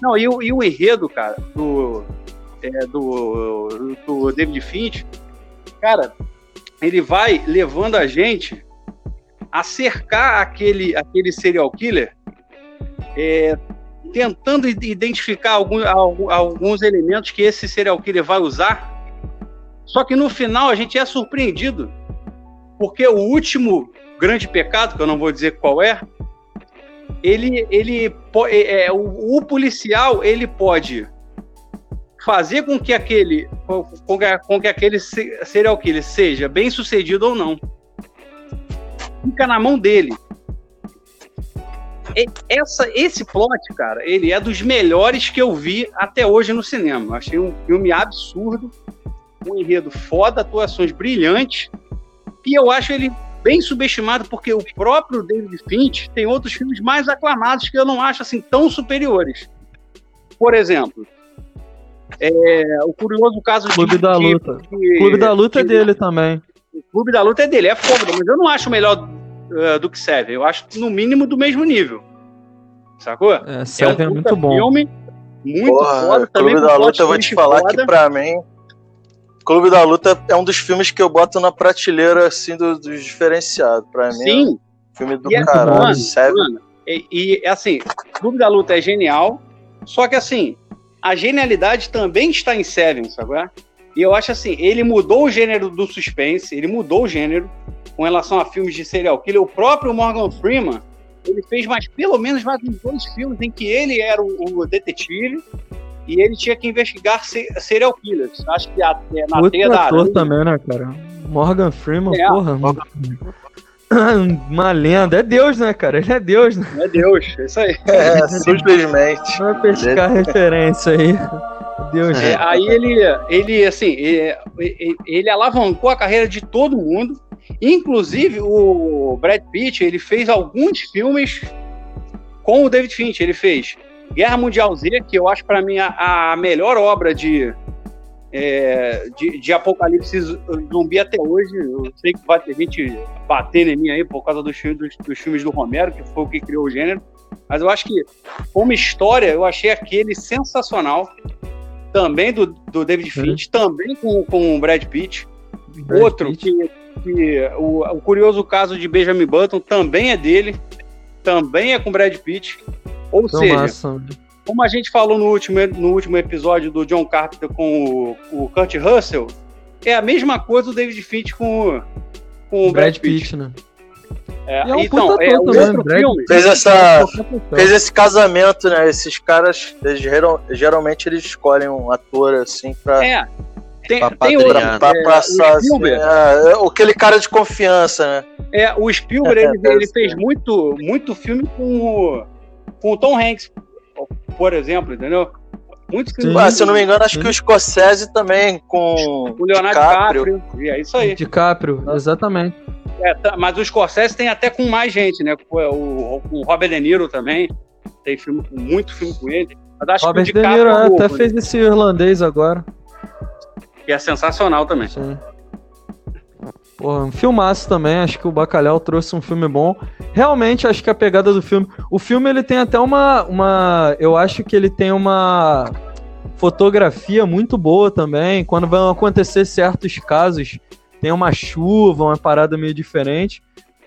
Não, e o, e o enredo, cara, do, é, do, do David Finch, cara, ele vai levando a gente a cercar aquele, aquele serial killer, é, tentando identificar alguns, alguns elementos que esse serial killer vai usar. Só que no final a gente é surpreendido, porque o último grande pecado, que eu não vou dizer qual é, ele, ele é, é, o, o policial ele pode fazer com que aquele com com que aquele serial killer seja bem sucedido ou não fica na mão dele essa, esse plot, cara, ele é dos melhores que eu vi até hoje no cinema. Achei um filme absurdo, um enredo foda, atuações brilhantes, e eu acho ele bem subestimado porque o próprio David Finch tem outros filmes mais aclamados que eu não acho assim tão superiores. Por exemplo, é, o curioso caso Clube de da Luta. Que, Clube da Luta é dele também. O Clube da Luta é dele, é foda, mas eu não acho melhor uh, do que Seven. Eu acho no mínimo do mesmo nível. Sacou? É, Seven é, um é muito bom. Filme, muito Porra, foda. Clube da Luta, eu vou te falar foda. que pra mim. Clube da Luta é um dos filmes que eu boto na prateleira assim dos do diferenciados. Pra mim, Sim. É um filme do e caralho. Mano, Seven. Mano, e, e assim, Clube da Luta é genial, só que assim, a genialidade também está em Seven, sabe? E eu acho assim, ele mudou o gênero do suspense, ele mudou o gênero com relação a filmes de serial killer. O próprio Morgan Freeman, ele fez mais pelo menos mais uns dois filmes em que ele era o, o detetive e ele tinha que investigar serial killers. Acho que até na Outro teia da ator também, né, cara? Morgan Freeman, é, porra. Morgan... Uma lenda. É Deus, né, cara? Ele é Deus, né? É Deus, é isso aí. É, simplesmente. Vai pescar referência aí. Deus. É, aí ele, ele assim, ele, ele, alavancou a carreira de todo mundo. Inclusive, o Brad Pitt, ele fez alguns filmes com o David Finch. Ele fez Guerra Mundial Z, que eu acho para mim a, a, melhor obra de, é, de, de, apocalipse zumbi até hoje. Eu sei que vai ter gente batendo em mim aí por causa dos, dos, dos filmes do Romero, que foi o que criou o gênero. Mas eu acho que, como história, eu achei aquele sensacional. Também do, do David Finch, também com, com o Brad Pitt. Brad Outro Pitt. que, que o, o, curioso caso de Benjamin Button também é dele, também é com Brad Pitt. Ou Tão seja, massa. como a gente falou no último, no último episódio do John Carpenter com o, o Kurt Russell, é a mesma coisa do David Finch com, com o Brad, Brad Pitt. Pitt né? É, é um então, é, o outro filme fez, essa, fez esse casamento, né? Esses caras, eles, geralmente eles escolhem um ator assim pra. É. Tem, pra, tem outro, pra, pra é, passar, assim, é, é, aquele cara de confiança, né? É, o Spielberg ele, ele fez muito, muito filme com o, com o Tom Hanks, por exemplo, entendeu? Muito. Ah, se eu não me engano, acho que o Scorsese também com o Leonardo DiCaprio. DiCaprio. É isso aí. DiCaprio, exatamente. É, tá, mas o Scorsese tem até com mais gente, né? O, o, o Robert De Niro também. Tem filme, muito filme com ele. Mas acho Robert que o De Niro é até né? fez esse irlandês agora. Que é sensacional também. Sim. Porra, um filmaço também, acho que o Bacalhau trouxe um filme bom. Realmente, acho que a pegada do filme. O filme ele tem até uma. uma eu acho que ele tem uma fotografia muito boa também. Quando vão acontecer certos casos tem uma chuva, uma parada meio diferente.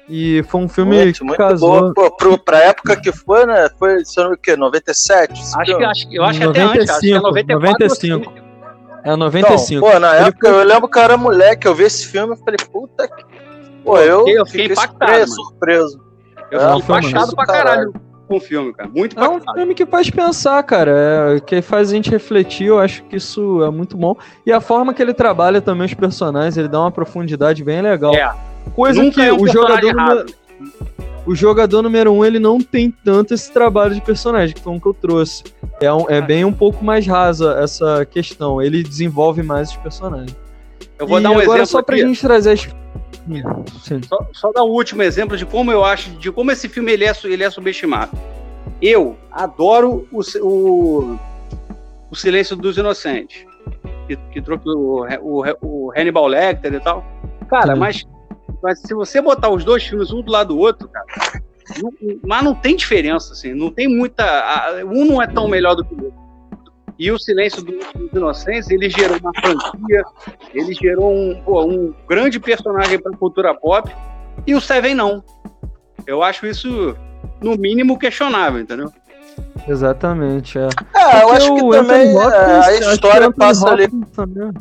E foi um filme muito, que muito casou. Pô, pra época que foi, né? Foi, sei o que, 97? Acho que, acho, eu acho 95, que até antes, acho que é 94, 95. É 95. Então, pô, na Ele época foi... eu lembro que eu era moleque, eu vi esse filme e falei, puta que. Pô, eu, eu fiquei, fiquei impactado. surpreso. Eu é, fiquei impactado pra caralho. caralho com o filme, cara. Muito É um filme que faz pensar, cara. É, que faz a gente refletir. Eu acho que isso é muito bom. E a forma que ele trabalha também os personagens, ele dá uma profundidade bem legal. É. Coisa Nunca que é um o jogador. O jogador número um ele não tem tanto esse trabalho de personagem, que foi um que eu trouxe. É, um, é bem um pouco mais rasa essa questão. Ele desenvolve mais os personagens. Eu vou e dar um agora exemplo só pra aqui. gente trazer as. Sim. Só, só dar um último exemplo de como eu acho, de como esse filme ele é, ele é subestimado. Eu adoro o, o, o Silêncio dos Inocentes, que, que trouxe o, o, o Hannibal Lecter e tal. Cara, Sim. mas, mas se você botar os dois filmes um do lado do outro, cara, não- mas não tem diferença, assim, não tem muita. a- Um não é tão melhor do que o outro. E o Silêncio dos dos Inocentes, ele gerou uma franquia, ele gerou um, pô, um grande personagem para a cultura pop, e o Seven não. Eu acho isso, no mínimo, questionável, entendeu? Exatamente, é. É, eu acho que o também Hopkins, é, a história passa ali. Também.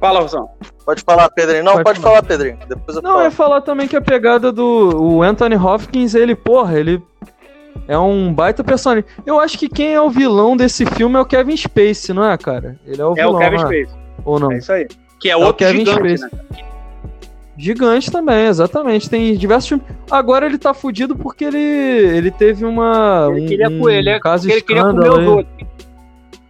Fala, Rosão. Pode falar, Pedrinho. Não, Pode pode, falar. Pedrinho. Depois eu Não, falo. eu ia falar também que a pegada do o Anthony Hopkins, ele, porra, ele é um baita personagem. Eu acho que quem é o vilão desse filme é o Kevin Spacey, não é, cara? Ele é o É vilão, o Kevin não é? Spacey. Ou não? É isso aí. Que é o outro Kevin gigante, Spacey. né? Gigante também, exatamente. Tem diversos filmes. Agora ele tá fudido porque ele, ele teve uma. Ele um, queria, um com ele, é caso ele queria comer os aí. outros.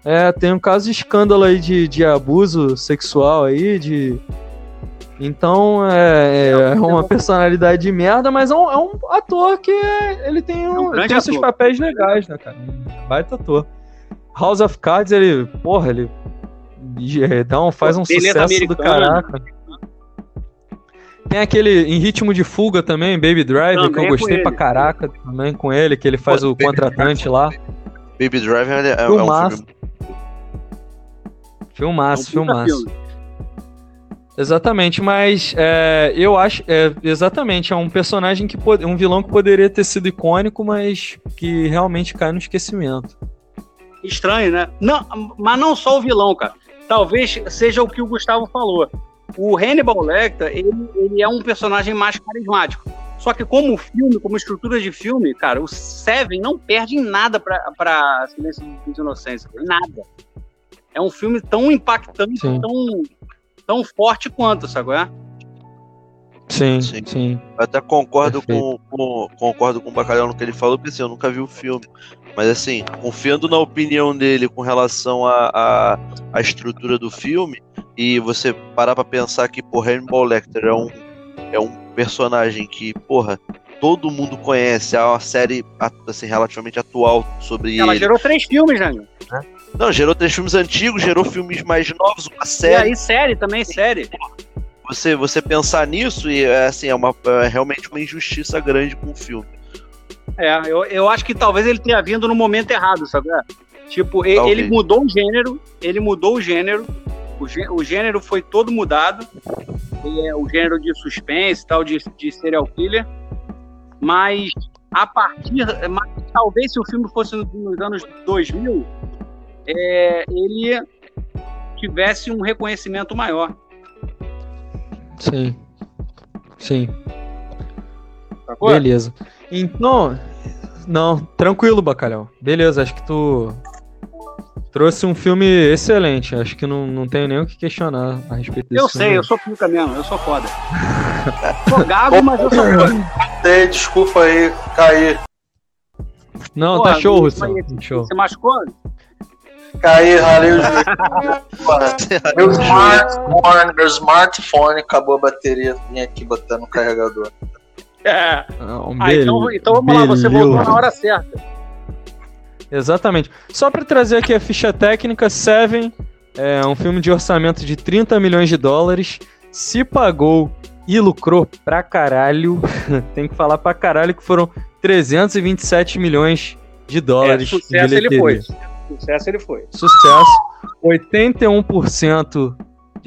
É, tem um caso de escândalo aí de, de abuso sexual aí, de. Então é, é uma personalidade de merda, mas é um, é um ator que é- ele tem, um, um grande tem seus ator. papéis legais, né, cara? Um baita ator. House of Cards, ele, porra, ele é, dá um, faz um Beleza sucesso do caraca. Tem aquele em ritmo de fuga também, Baby Driver, que eu gostei ele. pra caraca também com ele, que ele faz Pô, o Baby contratante lá. Baby Driver é, é, é um filme. Filmaço, É um filmaço. filme. Exatamente, mas é, eu acho. É, exatamente, é um personagem que pode, um vilão que poderia ter sido icônico, mas que realmente cai no esquecimento. Estranho, né? Não, mas não só o vilão, cara. Talvez seja o que o Gustavo falou. O Hannibal Lecter, ele, ele é um personagem mais carismático. Só que como filme, como estrutura de filme, cara, o Seven não perde em nada pra, pra Silêncio dos Inocentes. em Nada. É um filme tão impactante, Sim. tão, tão forte quanto, sabe? é? Sim, Sim. sim. Eu até concordo com, Perfeito. com- concordo com o Bacalhau no que ele falou, porque assim, eu nunca vi o filme. Mas assim, confiando na opinião dele com relação à à à estrutura do filme, e você parar pra pensar que, porra, Hannibal Lecter é um, é um personagem que, porra, todo mundo conhece, é uma série assim, relativamente atual sobre Ela ele. gerou três filmes, né? Não, gerou três filmes antigos, gerou filmes mais novos, uma E série. aí, série também, série. Você, você pensar nisso, e é assim, é, uma, é realmente uma injustiça grande com o filme. É, eu, eu acho que talvez ele tenha vindo no momento errado, sabe? Tipo, e- Talvez. ele mudou o gênero, ele mudou o gênero, o, gê- o gênero foi todo mudado, é, o gênero de suspense tal, de, de serial killer, mas a partir, mas talvez se o filme fosse nos anos 2000, é, ele tivesse um reconhecimento maior. Sim. Sim. Sacou? Beleza. Então. Não, tranquilo, Bacalhau. Beleza, acho que tu trouxe um filme excelente. Acho que não, não tenho nem o que questionar a respeito desse Eu filme. sei, eu sou pica mesmo, eu sou foda. sou gago, mas eu sou foda. Desculpa aí, caí. Não, Porra, tá show, esse- Show. Você machucou? Caí, ralei o joelho. Meu smartphone, meu smartphone acabou a bateria. Vim aqui botando no carregador. É. Não, Ah, então, então vamos lá, você voltou na hora certa. Exatamente. Só pra trazer aqui a ficha técnica, Seven é um filme de orçamento de 30 milhões de dólares. Se pagou e lucrou pra caralho. Tem que falar pra caralho que foram 327 milhões de É, dólares de sucesso ele bilheteria. foi. Sucesso ele foi. Sucesso. 81%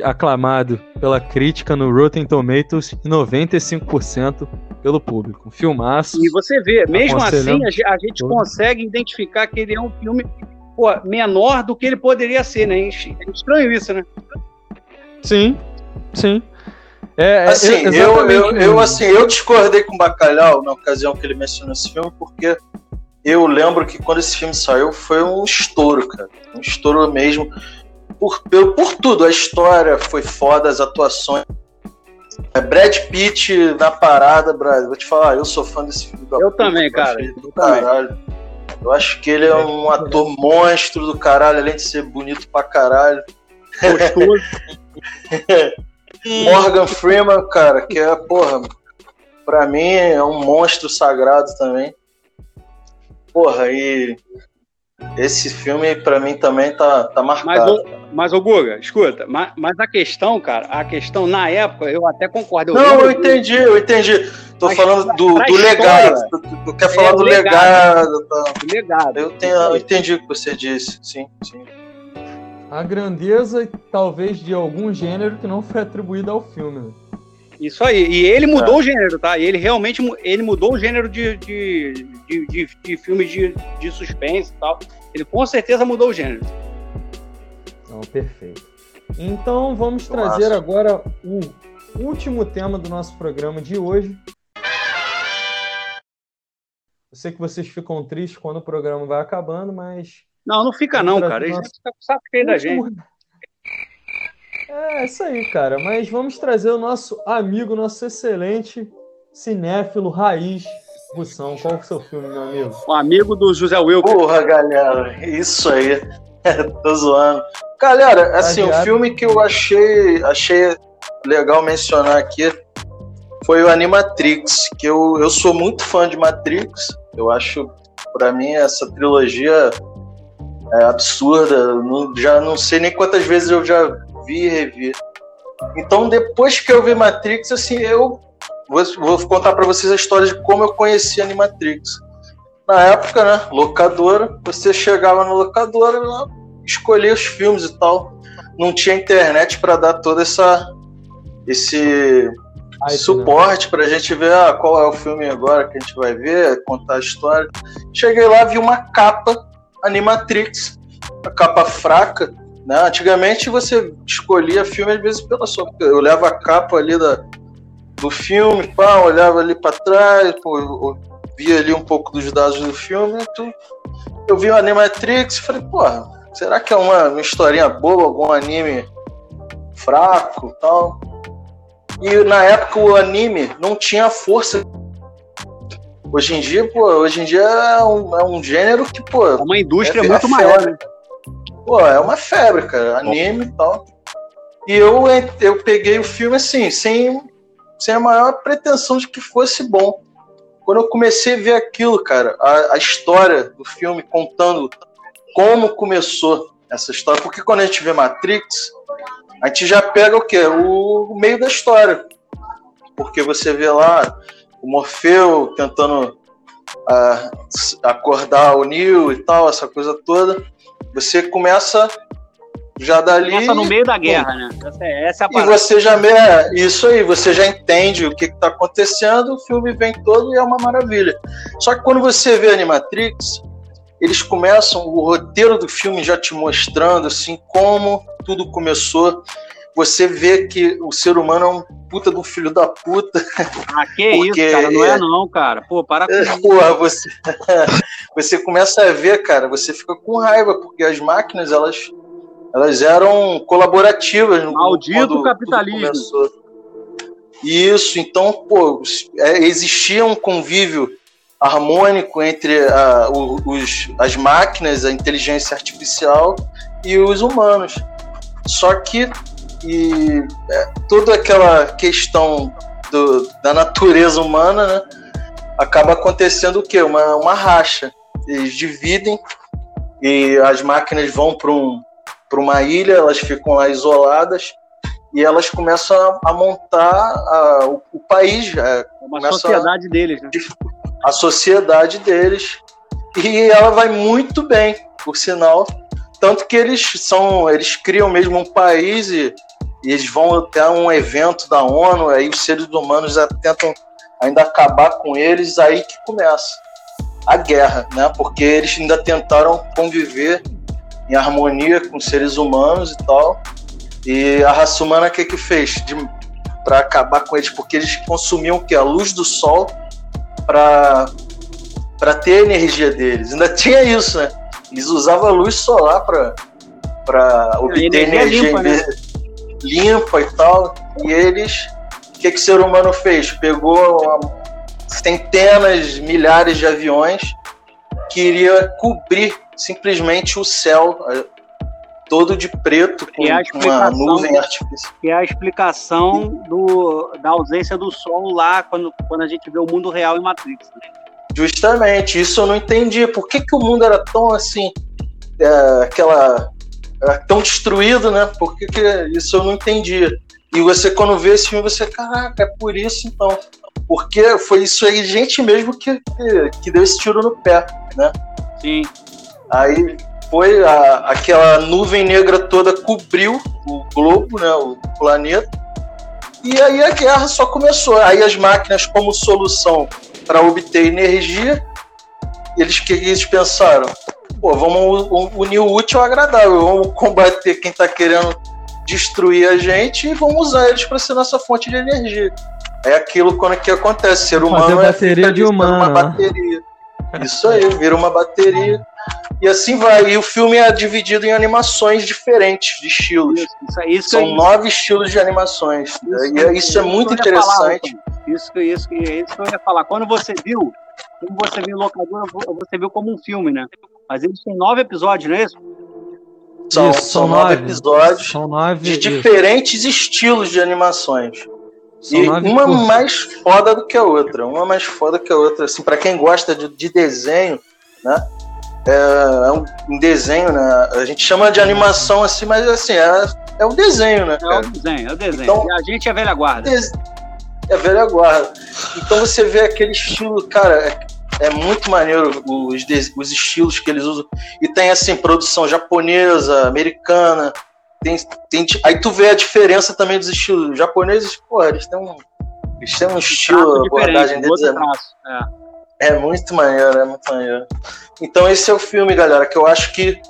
aclamado pela crítica no Rotten Tomatoes e 95% pelo público. Um Filmaço. E você vê, mesmo assim, a ge- a gente consegue identificar que ele é um filme pô, menor do que ele poderia ser, né? É estranho isso, né? Sim, sim. É, é, Assim, é eu, eu, eu, assim, eu discordei com o Bacalhau na ocasião que ele mencionou esse filme, porque eu lembro que quando esse filme saiu foi um estouro, cara. Um estouro mesmo. Por, pelo- por tudo, a história foi foda, as atuações É Brad Pitt na parada, Brad. Vou te falar, eu sou fã desse filme da Eu puta, também, cara. Eu, caralho. eu acho que ele é um ator monstro do caralho, além de ser bonito pra caralho. Gostoso. Morgan Freeman, cara, que é, porra, pra mim é um monstro sagrado também. Porra, e esse filme pra mim também tá, tá marcado. Mas, o Guga, escuta, mas, mas, a questão, cara, a questão na época, eu até concordo. Eu não, eu entendi, eu entendi. Tô mas falando do, do legado. Tu, quer falar é, do legado. legado, tá. legado. Eu, tenho, eu entendi o que você disse, sim, sim a grandeza, talvez, de algum gênero que não foi atribuído ao filme. Isso aí. E ele mudou é. o gênero, tá? Ele realmente ele mudou o gênero de, de, de, de, de filmes de, de suspense e tal. Ele com certeza mudou o gênero. Não, perfeito. Então vamos trazer agora o último tema do nosso programa de hoje. Eu sei que vocês ficam tristes quando o programa vai acabando, mas não, não fica não, cara. Nosso... fica com o saco da gente. É, isso aí, cara. Mas vamos trazer o nosso amigo, nosso excelente cinéfilo raiz, Russão. Qual é o seu filme, meu amigo? O amigo do José Wilker. Porra, galera. Isso aí. Tô zoando. Galera, assim, o filme que eu achei, achei legal mencionar aqui foi o Animatrix, que eu, eu sou muito fã de Matrix. Eu acho, para mim, essa trilogia é, absurda. Não, já não sei nem quantas vezes eu já vi e revi. Então, depois que eu vi Matrix, assim, eu vou, vou contar para vocês a história de como eu conheci a Animatrix. Na época, né, locadora, você chegava na locadora e escolhia os filmes e tal. Não tinha internet para dar toda essa esse Ai, suporte para a gente ver ah, qual é o filme agora que a gente vai ver, contar a história. Cheguei lá, vi uma capa Animatrix, a capa fraca. Né? Antigamente você escolhia filme às vezes pela sua. Eu levo a capa ali da, do filme, pá, olhava ali para trás, pô, via ali um pouco dos dados do filme. Tu, eu vi o Animatrix e falei, porra, será que é uma, uma historinha boa, algum anime fraco tal? E na época o anime não tinha força Hoje em dia, pô, hoje em dia é um, é um gênero que, pô. É uma indústria é, muito é maior, né? Pô, é uma febre, cara. Anime e tal. E eu, eu peguei o filme assim, sem, sem a maior pretensão de que fosse bom. Quando eu comecei a ver aquilo, cara, a, a história do filme contando como começou essa história. Porque quando a gente vê Matrix, a gente já pega o quê? O, o meio da história. Porque você vê lá o Morfeu tentando uh, acordar o Neo e tal, essa coisa toda. Você começa já dali. Começa no meio da guerra, né? Essa é, essa é a parada. E você já é, isso aí, você já entende o que está acontecendo, o filme vem todo e é uma maravilha. Só que quando você vê Animatrix, eles começam o roteiro do filme já te mostrando assim como tudo começou você vê que o ser humano é um puta do filho da puta. Ah, que porque, isso, cara, não é não, cara. Pô, para com isso. Porra, você, você começa a ver, cara, você fica com raiva, porque as máquinas, elas, elas eram colaborativas. Maldito capitalismo. Isso, então, pô, é, existia um convívio harmônico entre a, os, as máquinas, a inteligência artificial e os humanos. Só que e é, toda aquela questão do, da natureza humana, né, acaba acontecendo o quê? Uma, uma racha. Eles dividem e as máquinas vão para um, uma ilha, elas ficam lá isoladas e elas começam a, a montar a, o, o, país. É, uma sociedade a, deles, né? A sociedade deles. E ela vai muito bem, por sinal. Tanto que eles são, eles criam mesmo um país e e eles vão até um evento da ONU, aí os seres humanos tentam ainda acabar com eles, aí que começa a guerra, né? Porque eles ainda tentaram conviver em harmonia com os seres humanos e tal. E a raça humana o que que fez para acabar com eles? Porque eles consumiam o que a luz do sol para para ter a energia deles. Ainda tinha isso, né? Eles usavam a luz solar para para obter energia, energia limpa, né? Limpa e tal, e eles O que, que o ser humano fez? Pegou centenas, milhares de aviões, queria cobrir simplesmente o céu todo de preto com a uma nuvem artificial. Que é a explicação do, da ausência do sol lá quando, quando a gente vê o mundo real em Matrix. né? Justamente, isso eu não entendi. Por que, que o mundo era tão assim, é, aquela era tão destruído, né? Por que, que isso eu não entendi? E você quando vê esse filme, você, caraca, é por isso então. Porque foi isso aí, gente mesmo que, que, que deu esse tiro no pé, né? Sim. Aí foi a- aquela nuvem negra toda cobriu o globo, né, o planeta. E aí a guerra só começou. Aí as máquinas, como solução para obter energia, eles que eles pensaram? Pô, vamos unir o útil ao agradável, vamos combater quem está querendo destruir a gente e vamos usar eles para ser nossa fonte de energia. É aquilo quando que acontece, ser humano Fazer é bateria fica de humano, uma né? bateria. Isso aí, vira uma bateria. E assim vai. E o filme é dividido em animações diferentes, de estilos. Isso, isso, isso São é- nove estilos de animações. e é- isso é muito falar, interessante. Antônio. isso, que- isso, isso que eu ia falar. Quando você viu, quando você viu locadora, você viu como um filme, né? Mas eles têm nove episódios, não é isso? São, Isso, são nove episódios São nove. de isso. diferentes estilos de animações. São E nove uma curtas. mais foda do que a outra. Uma mais foda que a outra. Assim, para quem gosta de, de desenho, né? É, é um, um desenho, né? A gente chama de animação assim, mas assim, é, é um desenho, né? É cara? o desenho, é o desenho. Então- a gente é velha guarda. É velha guarda. Então você vê aquele estilo, cara, é, muito maneiro os, os estilos que eles usam. E tem assim, produção japonesa, americana. Tem, tem, aí tu vê a diferença também dos estilos. Os japoneses, porra, eles têm um, eles têm um estilo, a abordagem deles é traço. É. é muito maneiro, é muito maneiro. Então esse é o filme, galera, que eu acho que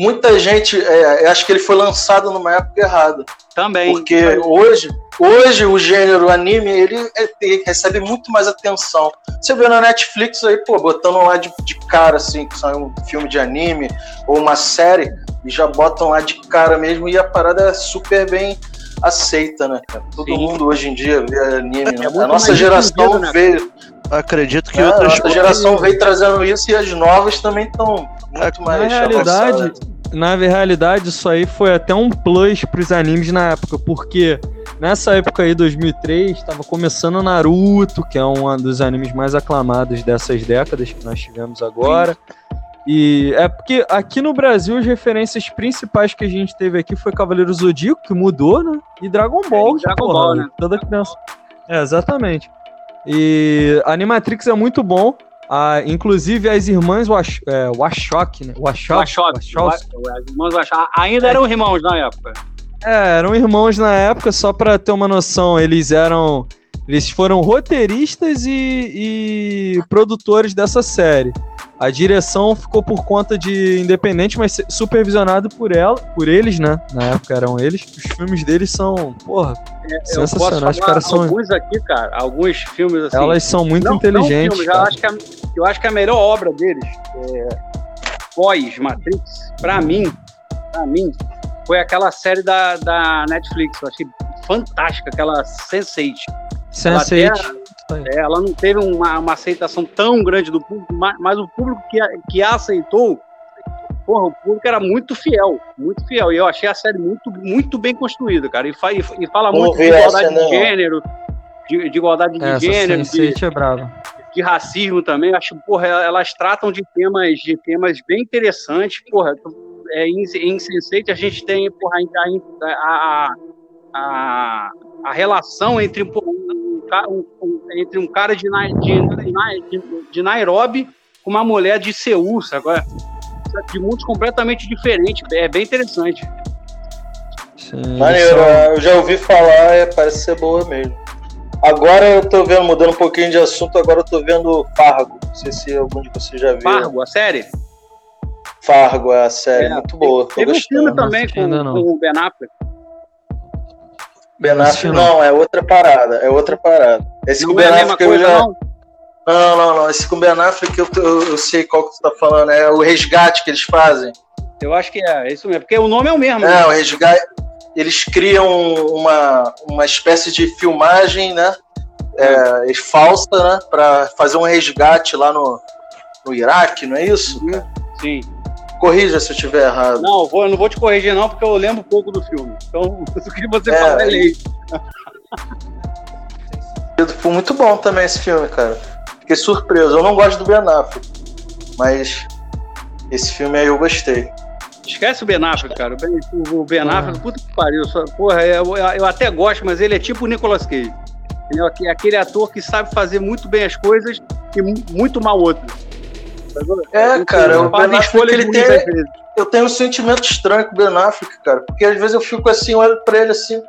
muita gente, é, acho que ele foi lançado numa época errada. Também. Porque hoje, hoje o gênero anime, ele, é- ele recebe muito mais atenção. Você vê na Netflix aí, pô, botando lá de, de cara, assim, que sai um filme de anime ou uma série, e já botam lá de cara mesmo, e a parada é super bem aceita, né? Todo Sim. mundo hoje em dia vê anime, né? muito A nossa geração né? veio, Acredito que a outras nossa geração veio trazendo isso e as novas também estão muito Na mais realidade, avançadas. na realidade, isso aí foi até um plus pros animes na época, porque nessa época aí, 2003, tava começando Naruto, que é um dos animes mais aclamados dessas décadas que nós tivemos agora. E é porque aqui no Brasil as referências principais que a gente teve aqui foi Cavaleiro Zodíaco, que mudou, né? E Dragon Ball, e que, Dragon porra, Ball, né? Toda criança. É, exatamente. E Animatrix é muito bom. Ah, inclusive as irmãs Wash, é, Washok, né? Washok, Wachowski. Wachowski. Wa- Os irmãos Wachowski. Ainda eram irmãos na época. É, eram irmãos na época, só pra ter uma noção, eles eram. Eles foram roteiristas e, e produtores dessa série. A direção ficou por conta de independente, mas supervisionado por ela, por eles, né? Na época eram eles. Os filmes deles são, porra, Eu posso sensacionais. Os falar caras são, alguns aqui, cara. Alguns filmes assim. elas são muito não, inteligentes. Não filmes, eu, acho que a, eu acho que a melhor obra deles, é, pós Matrix, pra mim, pra mim, foi aquela série da, da Netflix. Eu achei fantástica, aquela Sense8. Sense8. Ela É, ela não teve uma, uma aceitação tão grande do público, ma- mas, o público que, a- que a aceitou, porra, o público era muito fiel, muito fiel. E eu achei a série muito, muito bem construída, cara. E, fa- e, e fala Vamos muito de igualdade essa, de né? gênero, de, de igualdade de Essa gênero, de, Sense8 é brava. de racismo também. Acho, porra, elas tratam de temas, de temas bem interessantes. Porra, é, em, em Sense8 a gente tem porra, a, a, a, a relação entre, um, um entre um cara de, de, de, de Nairobi com uma mulher de Seul, agora de mundos completamente diferentes. É bem interessante. Sim, Maneiro, eu já ouvi falar, é, parece ser boa mesmo. Agora eu tô vendo, mudando um pouquinho de assunto, agora eu tô vendo Fargo. Não sei se algum de vocês já viu. Fargo, a série. Fargo é a série, É, muito boa. Tô Teve um filme também com, com o Ben Affleck. Ben Não não. é outra parada, é outra parada. Esse com Não Ben é a mesma coisa, já. não? Não, não, não. Esse com Ben Affleck eu, eu, eu sei qual que tu tá falando. É o resgate que eles fazem. Eu acho que é, é isso mesmo. Porque o nome é o mesmo. né? É, o resgate. eles criam uma, uma espécie de filmagem, né? É, falsa, né? Para fazer um resgate lá no, no Iraque, não é isso? Uhum. Sim. Corrija se eu estiver errado. Não, eu, vou, eu não vou te corrigir, não, porque eu lembro pouco do filme. Então, o que você é, fala é lei. Foi muito bom também esse filme, cara. Fiquei surpreso. Eu não gosto do Ben Affleck, mas esse filme aí eu gostei. Esquece o Ben Affleck, cara. O Ben, Affleck, puta que pariu. Porra, eu, eu, até gosto, mas ele é tipo o Nicolas Cage. Ele é aquele ator que sabe fazer muito bem as coisas e muito mal outras. É, cara, o Ben Affleck, ele tem, eu tenho um sentimento estranho com o Ben Affleck, cara, porque às vezes eu fico assim, olho pra ele assim,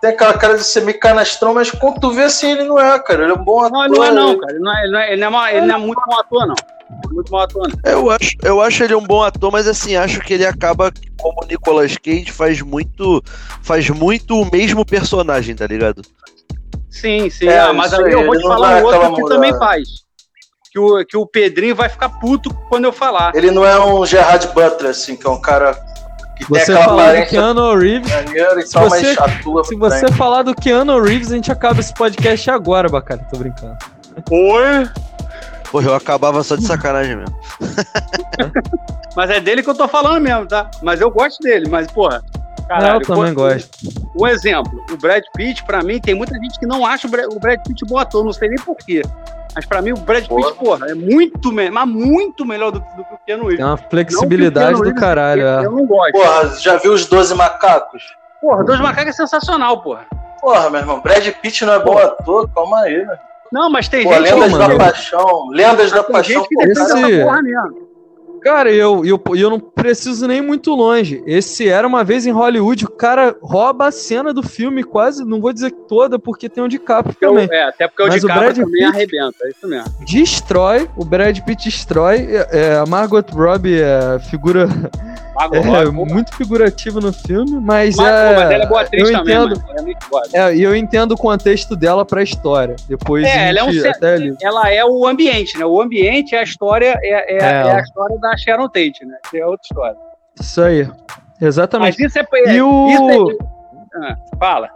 tem aquela cara de ser meio canastrão, mas quando tu vê assim, ele não é, cara, ele é um bom ator. Não, ele não é não, cara, ele não é, ele não é, ele não é, ele não é muito bom ator, não. Muito bom ator, não. Eu acho, eu acho ele um bom ator, mas assim, acho que ele acaba, como o Nicolas Cage, faz muito, faz muito o mesmo personagem, tá ligado? Sim, sim, é, ah, mas aí eu vou te falar um outro que também faz que o, que o Pedrinho vai ficar puto quando eu falar. Ele não é um Gerard Butler, assim, que é um cara que você tem falar do Keanu Reeves. Se você, se você falar do Keanu Reeves, a gente acaba esse podcast agora, bacana. Tô brincando. Oi? Pô, eu acabava só de sacanagem mesmo. mas é dele que eu tô falando mesmo, tá? Mas eu gosto dele, mas, porra. Caralho, eu também gosto. Um exemplo, o Brad Pitt, pra mim, tem muita gente que não acha o Brad Pitt bom ator, não sei nem porquê. Mas pra mim o Brad Pitt, porra, porra é muito, mas muito melhor do, do que o Keanu Reeves. Tem uma flexibilidade do caralho. Eu, é. eu não gosto. Porra, já viu os 12 macacos? Porra, 12 macacos é sensacional, porra. Porra, meu irmão, Brad Pitt não é bom ator, calma aí, né? Não, mas tem Pô, gente... Lendas da Paixão, Lendas da Paixão. Gente que esse... porra mesmo. Cara, eu, eu, eu não preciso nem muito longe. Esse era uma vez em Hollywood, o cara rouba a cena do filme, quase, não vou dizer toda, porque tem o DiCaprio eu, também. É, até porque o Mas o Brad também Pitt arrebenta, é isso mesmo. Destrói, o Brad Pitt destrói, é, é a Margot Robbie é figura é, muito figurativo no filme, mas, mas, é, mas ela é boa atriz eu também, entendo, é, e eu entendo o contexto dela pra história. Depois é, ela, é um, até ela é o ambiente, né? O ambiente é a história, é, é, é, é a história da Sharon Tate, né? Que é outra história. Isso aí. Exatamente. Mas isso é. E o... Isso ah, fala.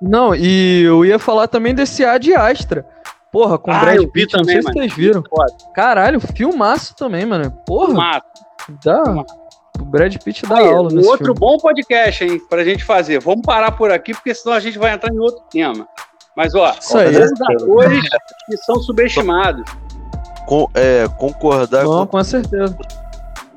Não, e eu ia falar também desse Ad Astra. Porra, com ah, Brad Pitt, também, não sei mano. se vocês viram. Caralho, filmaço também, mano. Porra. Filmaço. Dá. Filmaço. O Brad Pitt dá Aí, aula nesse Outro filme. bom podcast, hein, pra gente fazer. Vamos parar por aqui, porque senão a gente vai entrar em outro tema. Mas, ó, Isso aí. os atores que são subestimados. Com, é, concordar Não, com, com certeza.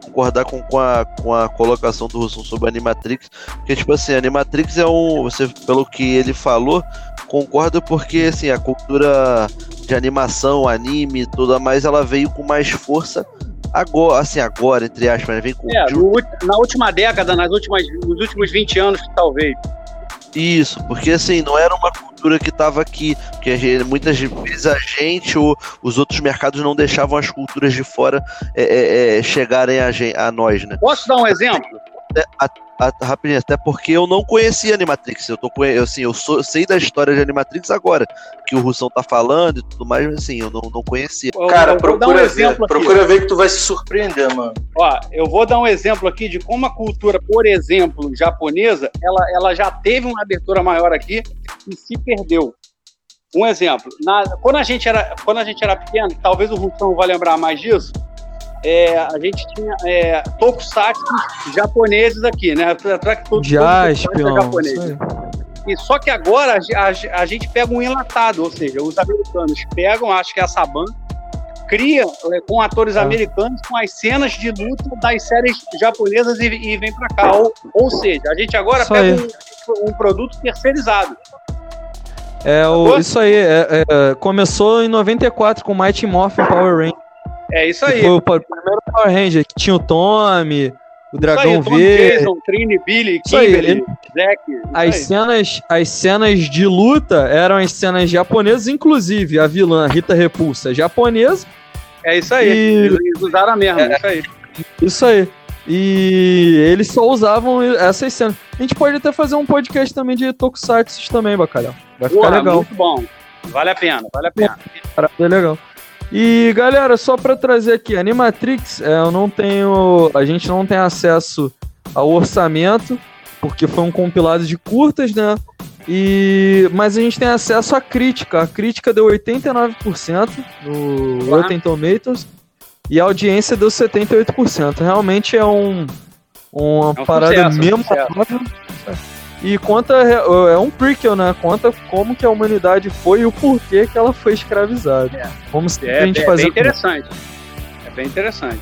Concordar com, com, a, com a colocação do Russo sobre a Animatrix. Porque, tipo assim, a Animatrix é um. Você, pelo que ele falou, concordo porque assim, a cultura de animação, anime e tudo mais, ela veio com mais força agora, assim, agora, entre aspas, né? Vem com. É, no, na última década, nas últimas, nos últimos 20 anos, talvez. Isso, porque assim, não era uma cultura que estava aqui, porque muitas vezes a gente ou os outros mercados não deixavam as culturas de fora é, é, é, chegarem a, a, nós, né? Posso dar um exemplo? A, a, rapidinho, até porque eu não conhecia Animatrix. Eu tô eu, assim, eu sou, sei da história de Animatrix agora, que o Russão tá falando e tudo mais, mas assim, eu não, não conhecia. Cara, eu procura, um exemplo ver, procura ver que tu vai se surpreender, mano. Ó, eu vou dar um exemplo aqui de como a cultura, por exemplo, japonesa, ela, ela já teve uma abertura maior aqui e se perdeu. Um exemplo, na, quando, a gente era, quando a gente era pequeno, talvez o Russão vai lembrar mais disso, é, a gente tinha é, tokusatsu japoneses aqui, né? Jaspion. E só que agora a, a, a, gente pega um enlatado, ou seja, os americanos pegam, acho que é a Saban, cria é, com atores ah. americanos com as cenas de luta das séries japonesas e, e vem para cá. Ou, ou seja, a gente agora isso pega um, um, produto terceirizado. É, o, isso aí, é, é, começou em 94 com Mighty Morphin Power Rangers. É isso aí. foi o primeiro Power Ranger que tinha o Tommy, o Dragão Verde. Jason, Trini, Billy, Kimberly, Zack. As cenas, as cenas de luta eram as cenas japonesas, inclusive a vilã Rita Repulsa japonesa. É isso aí. E... Eles usaram a mesma, é isso aí. Isso aí. E eles só usavam essas cenas. A gente pode até fazer um podcast também de Tokusatsu também, bacalhau. Vai ficar legal. Muito bom. Vale a pena, vale a pena. É legal. E galera, só para trazer aqui, Animatrix, é, eu não tenho, a gente não tem acesso ao orçamento, porque foi um compilado de curtas, né? E, mas a gente tem acesso à crítica. A crítica deu 89% no. Rotten Tomatoes e a audiência deu 78%. Realmente é um uma É um parada sucesso, memorável. E conta é um prequel, né? Conta como que a humanidade foi e o porquê que ela foi escravizada. Como se É, a gente é fazer bem interessante. É bem interessante.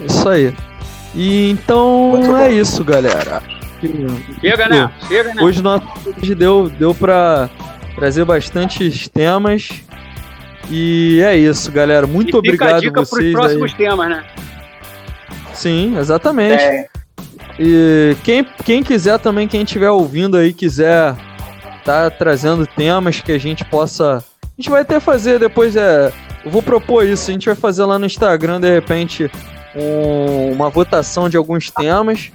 isso aí. E então Muito bom. é isso, galera. Chega, né? Chega, né? Hoje nosso hoje deu, deu pra trazer bastantes temas. E é isso, galera. Muito E fica a obrigado dica vocês pros próximos aí. temas, né? Sim, exatamente. É, E quem, quem quiser também, quem estiver ouvindo aí, quiser tá trazendo temas que a gente possa. A gente vai até fazer depois. É, eu vou propor isso. A gente vai fazer lá no Instagram, de repente, um- uma votação de alguns temas.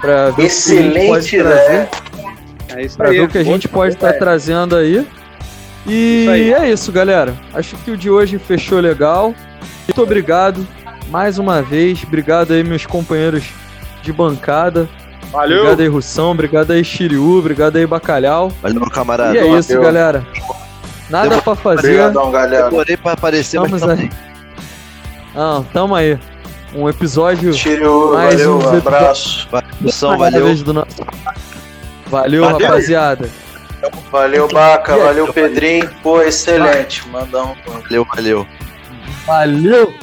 Pra ver o que a gente pode Excelente trazer. ideia. É isso Pra aí. ver o que a gente pode estar trazendo aí. E Isso aí. é isso, galera. Acho que o de hoje fechou legal. Muito obrigado mais uma vez. Obrigado aí, meus companheiros de bancada. Valeu. Obrigado aí, Russão. Obrigado aí, Shiryu. Obrigado aí, Bacalhau. Valeu, meu camarada. e é isso, valeu. galera. Nada Deu- pra fazer. Obrigadão, galera. Demorei pra aparecer, mas Estamos tamo aí. Não, tamo aí. Um episódio. Tiro, Mais valeu, um um abraço. Uma valeu. nosso- Valeu, Valeu. rapaziada. Valeu, Baca. Valeu, Pedrinho. Pô, excelente. Mandar um. Valeu, valeu. Valeu.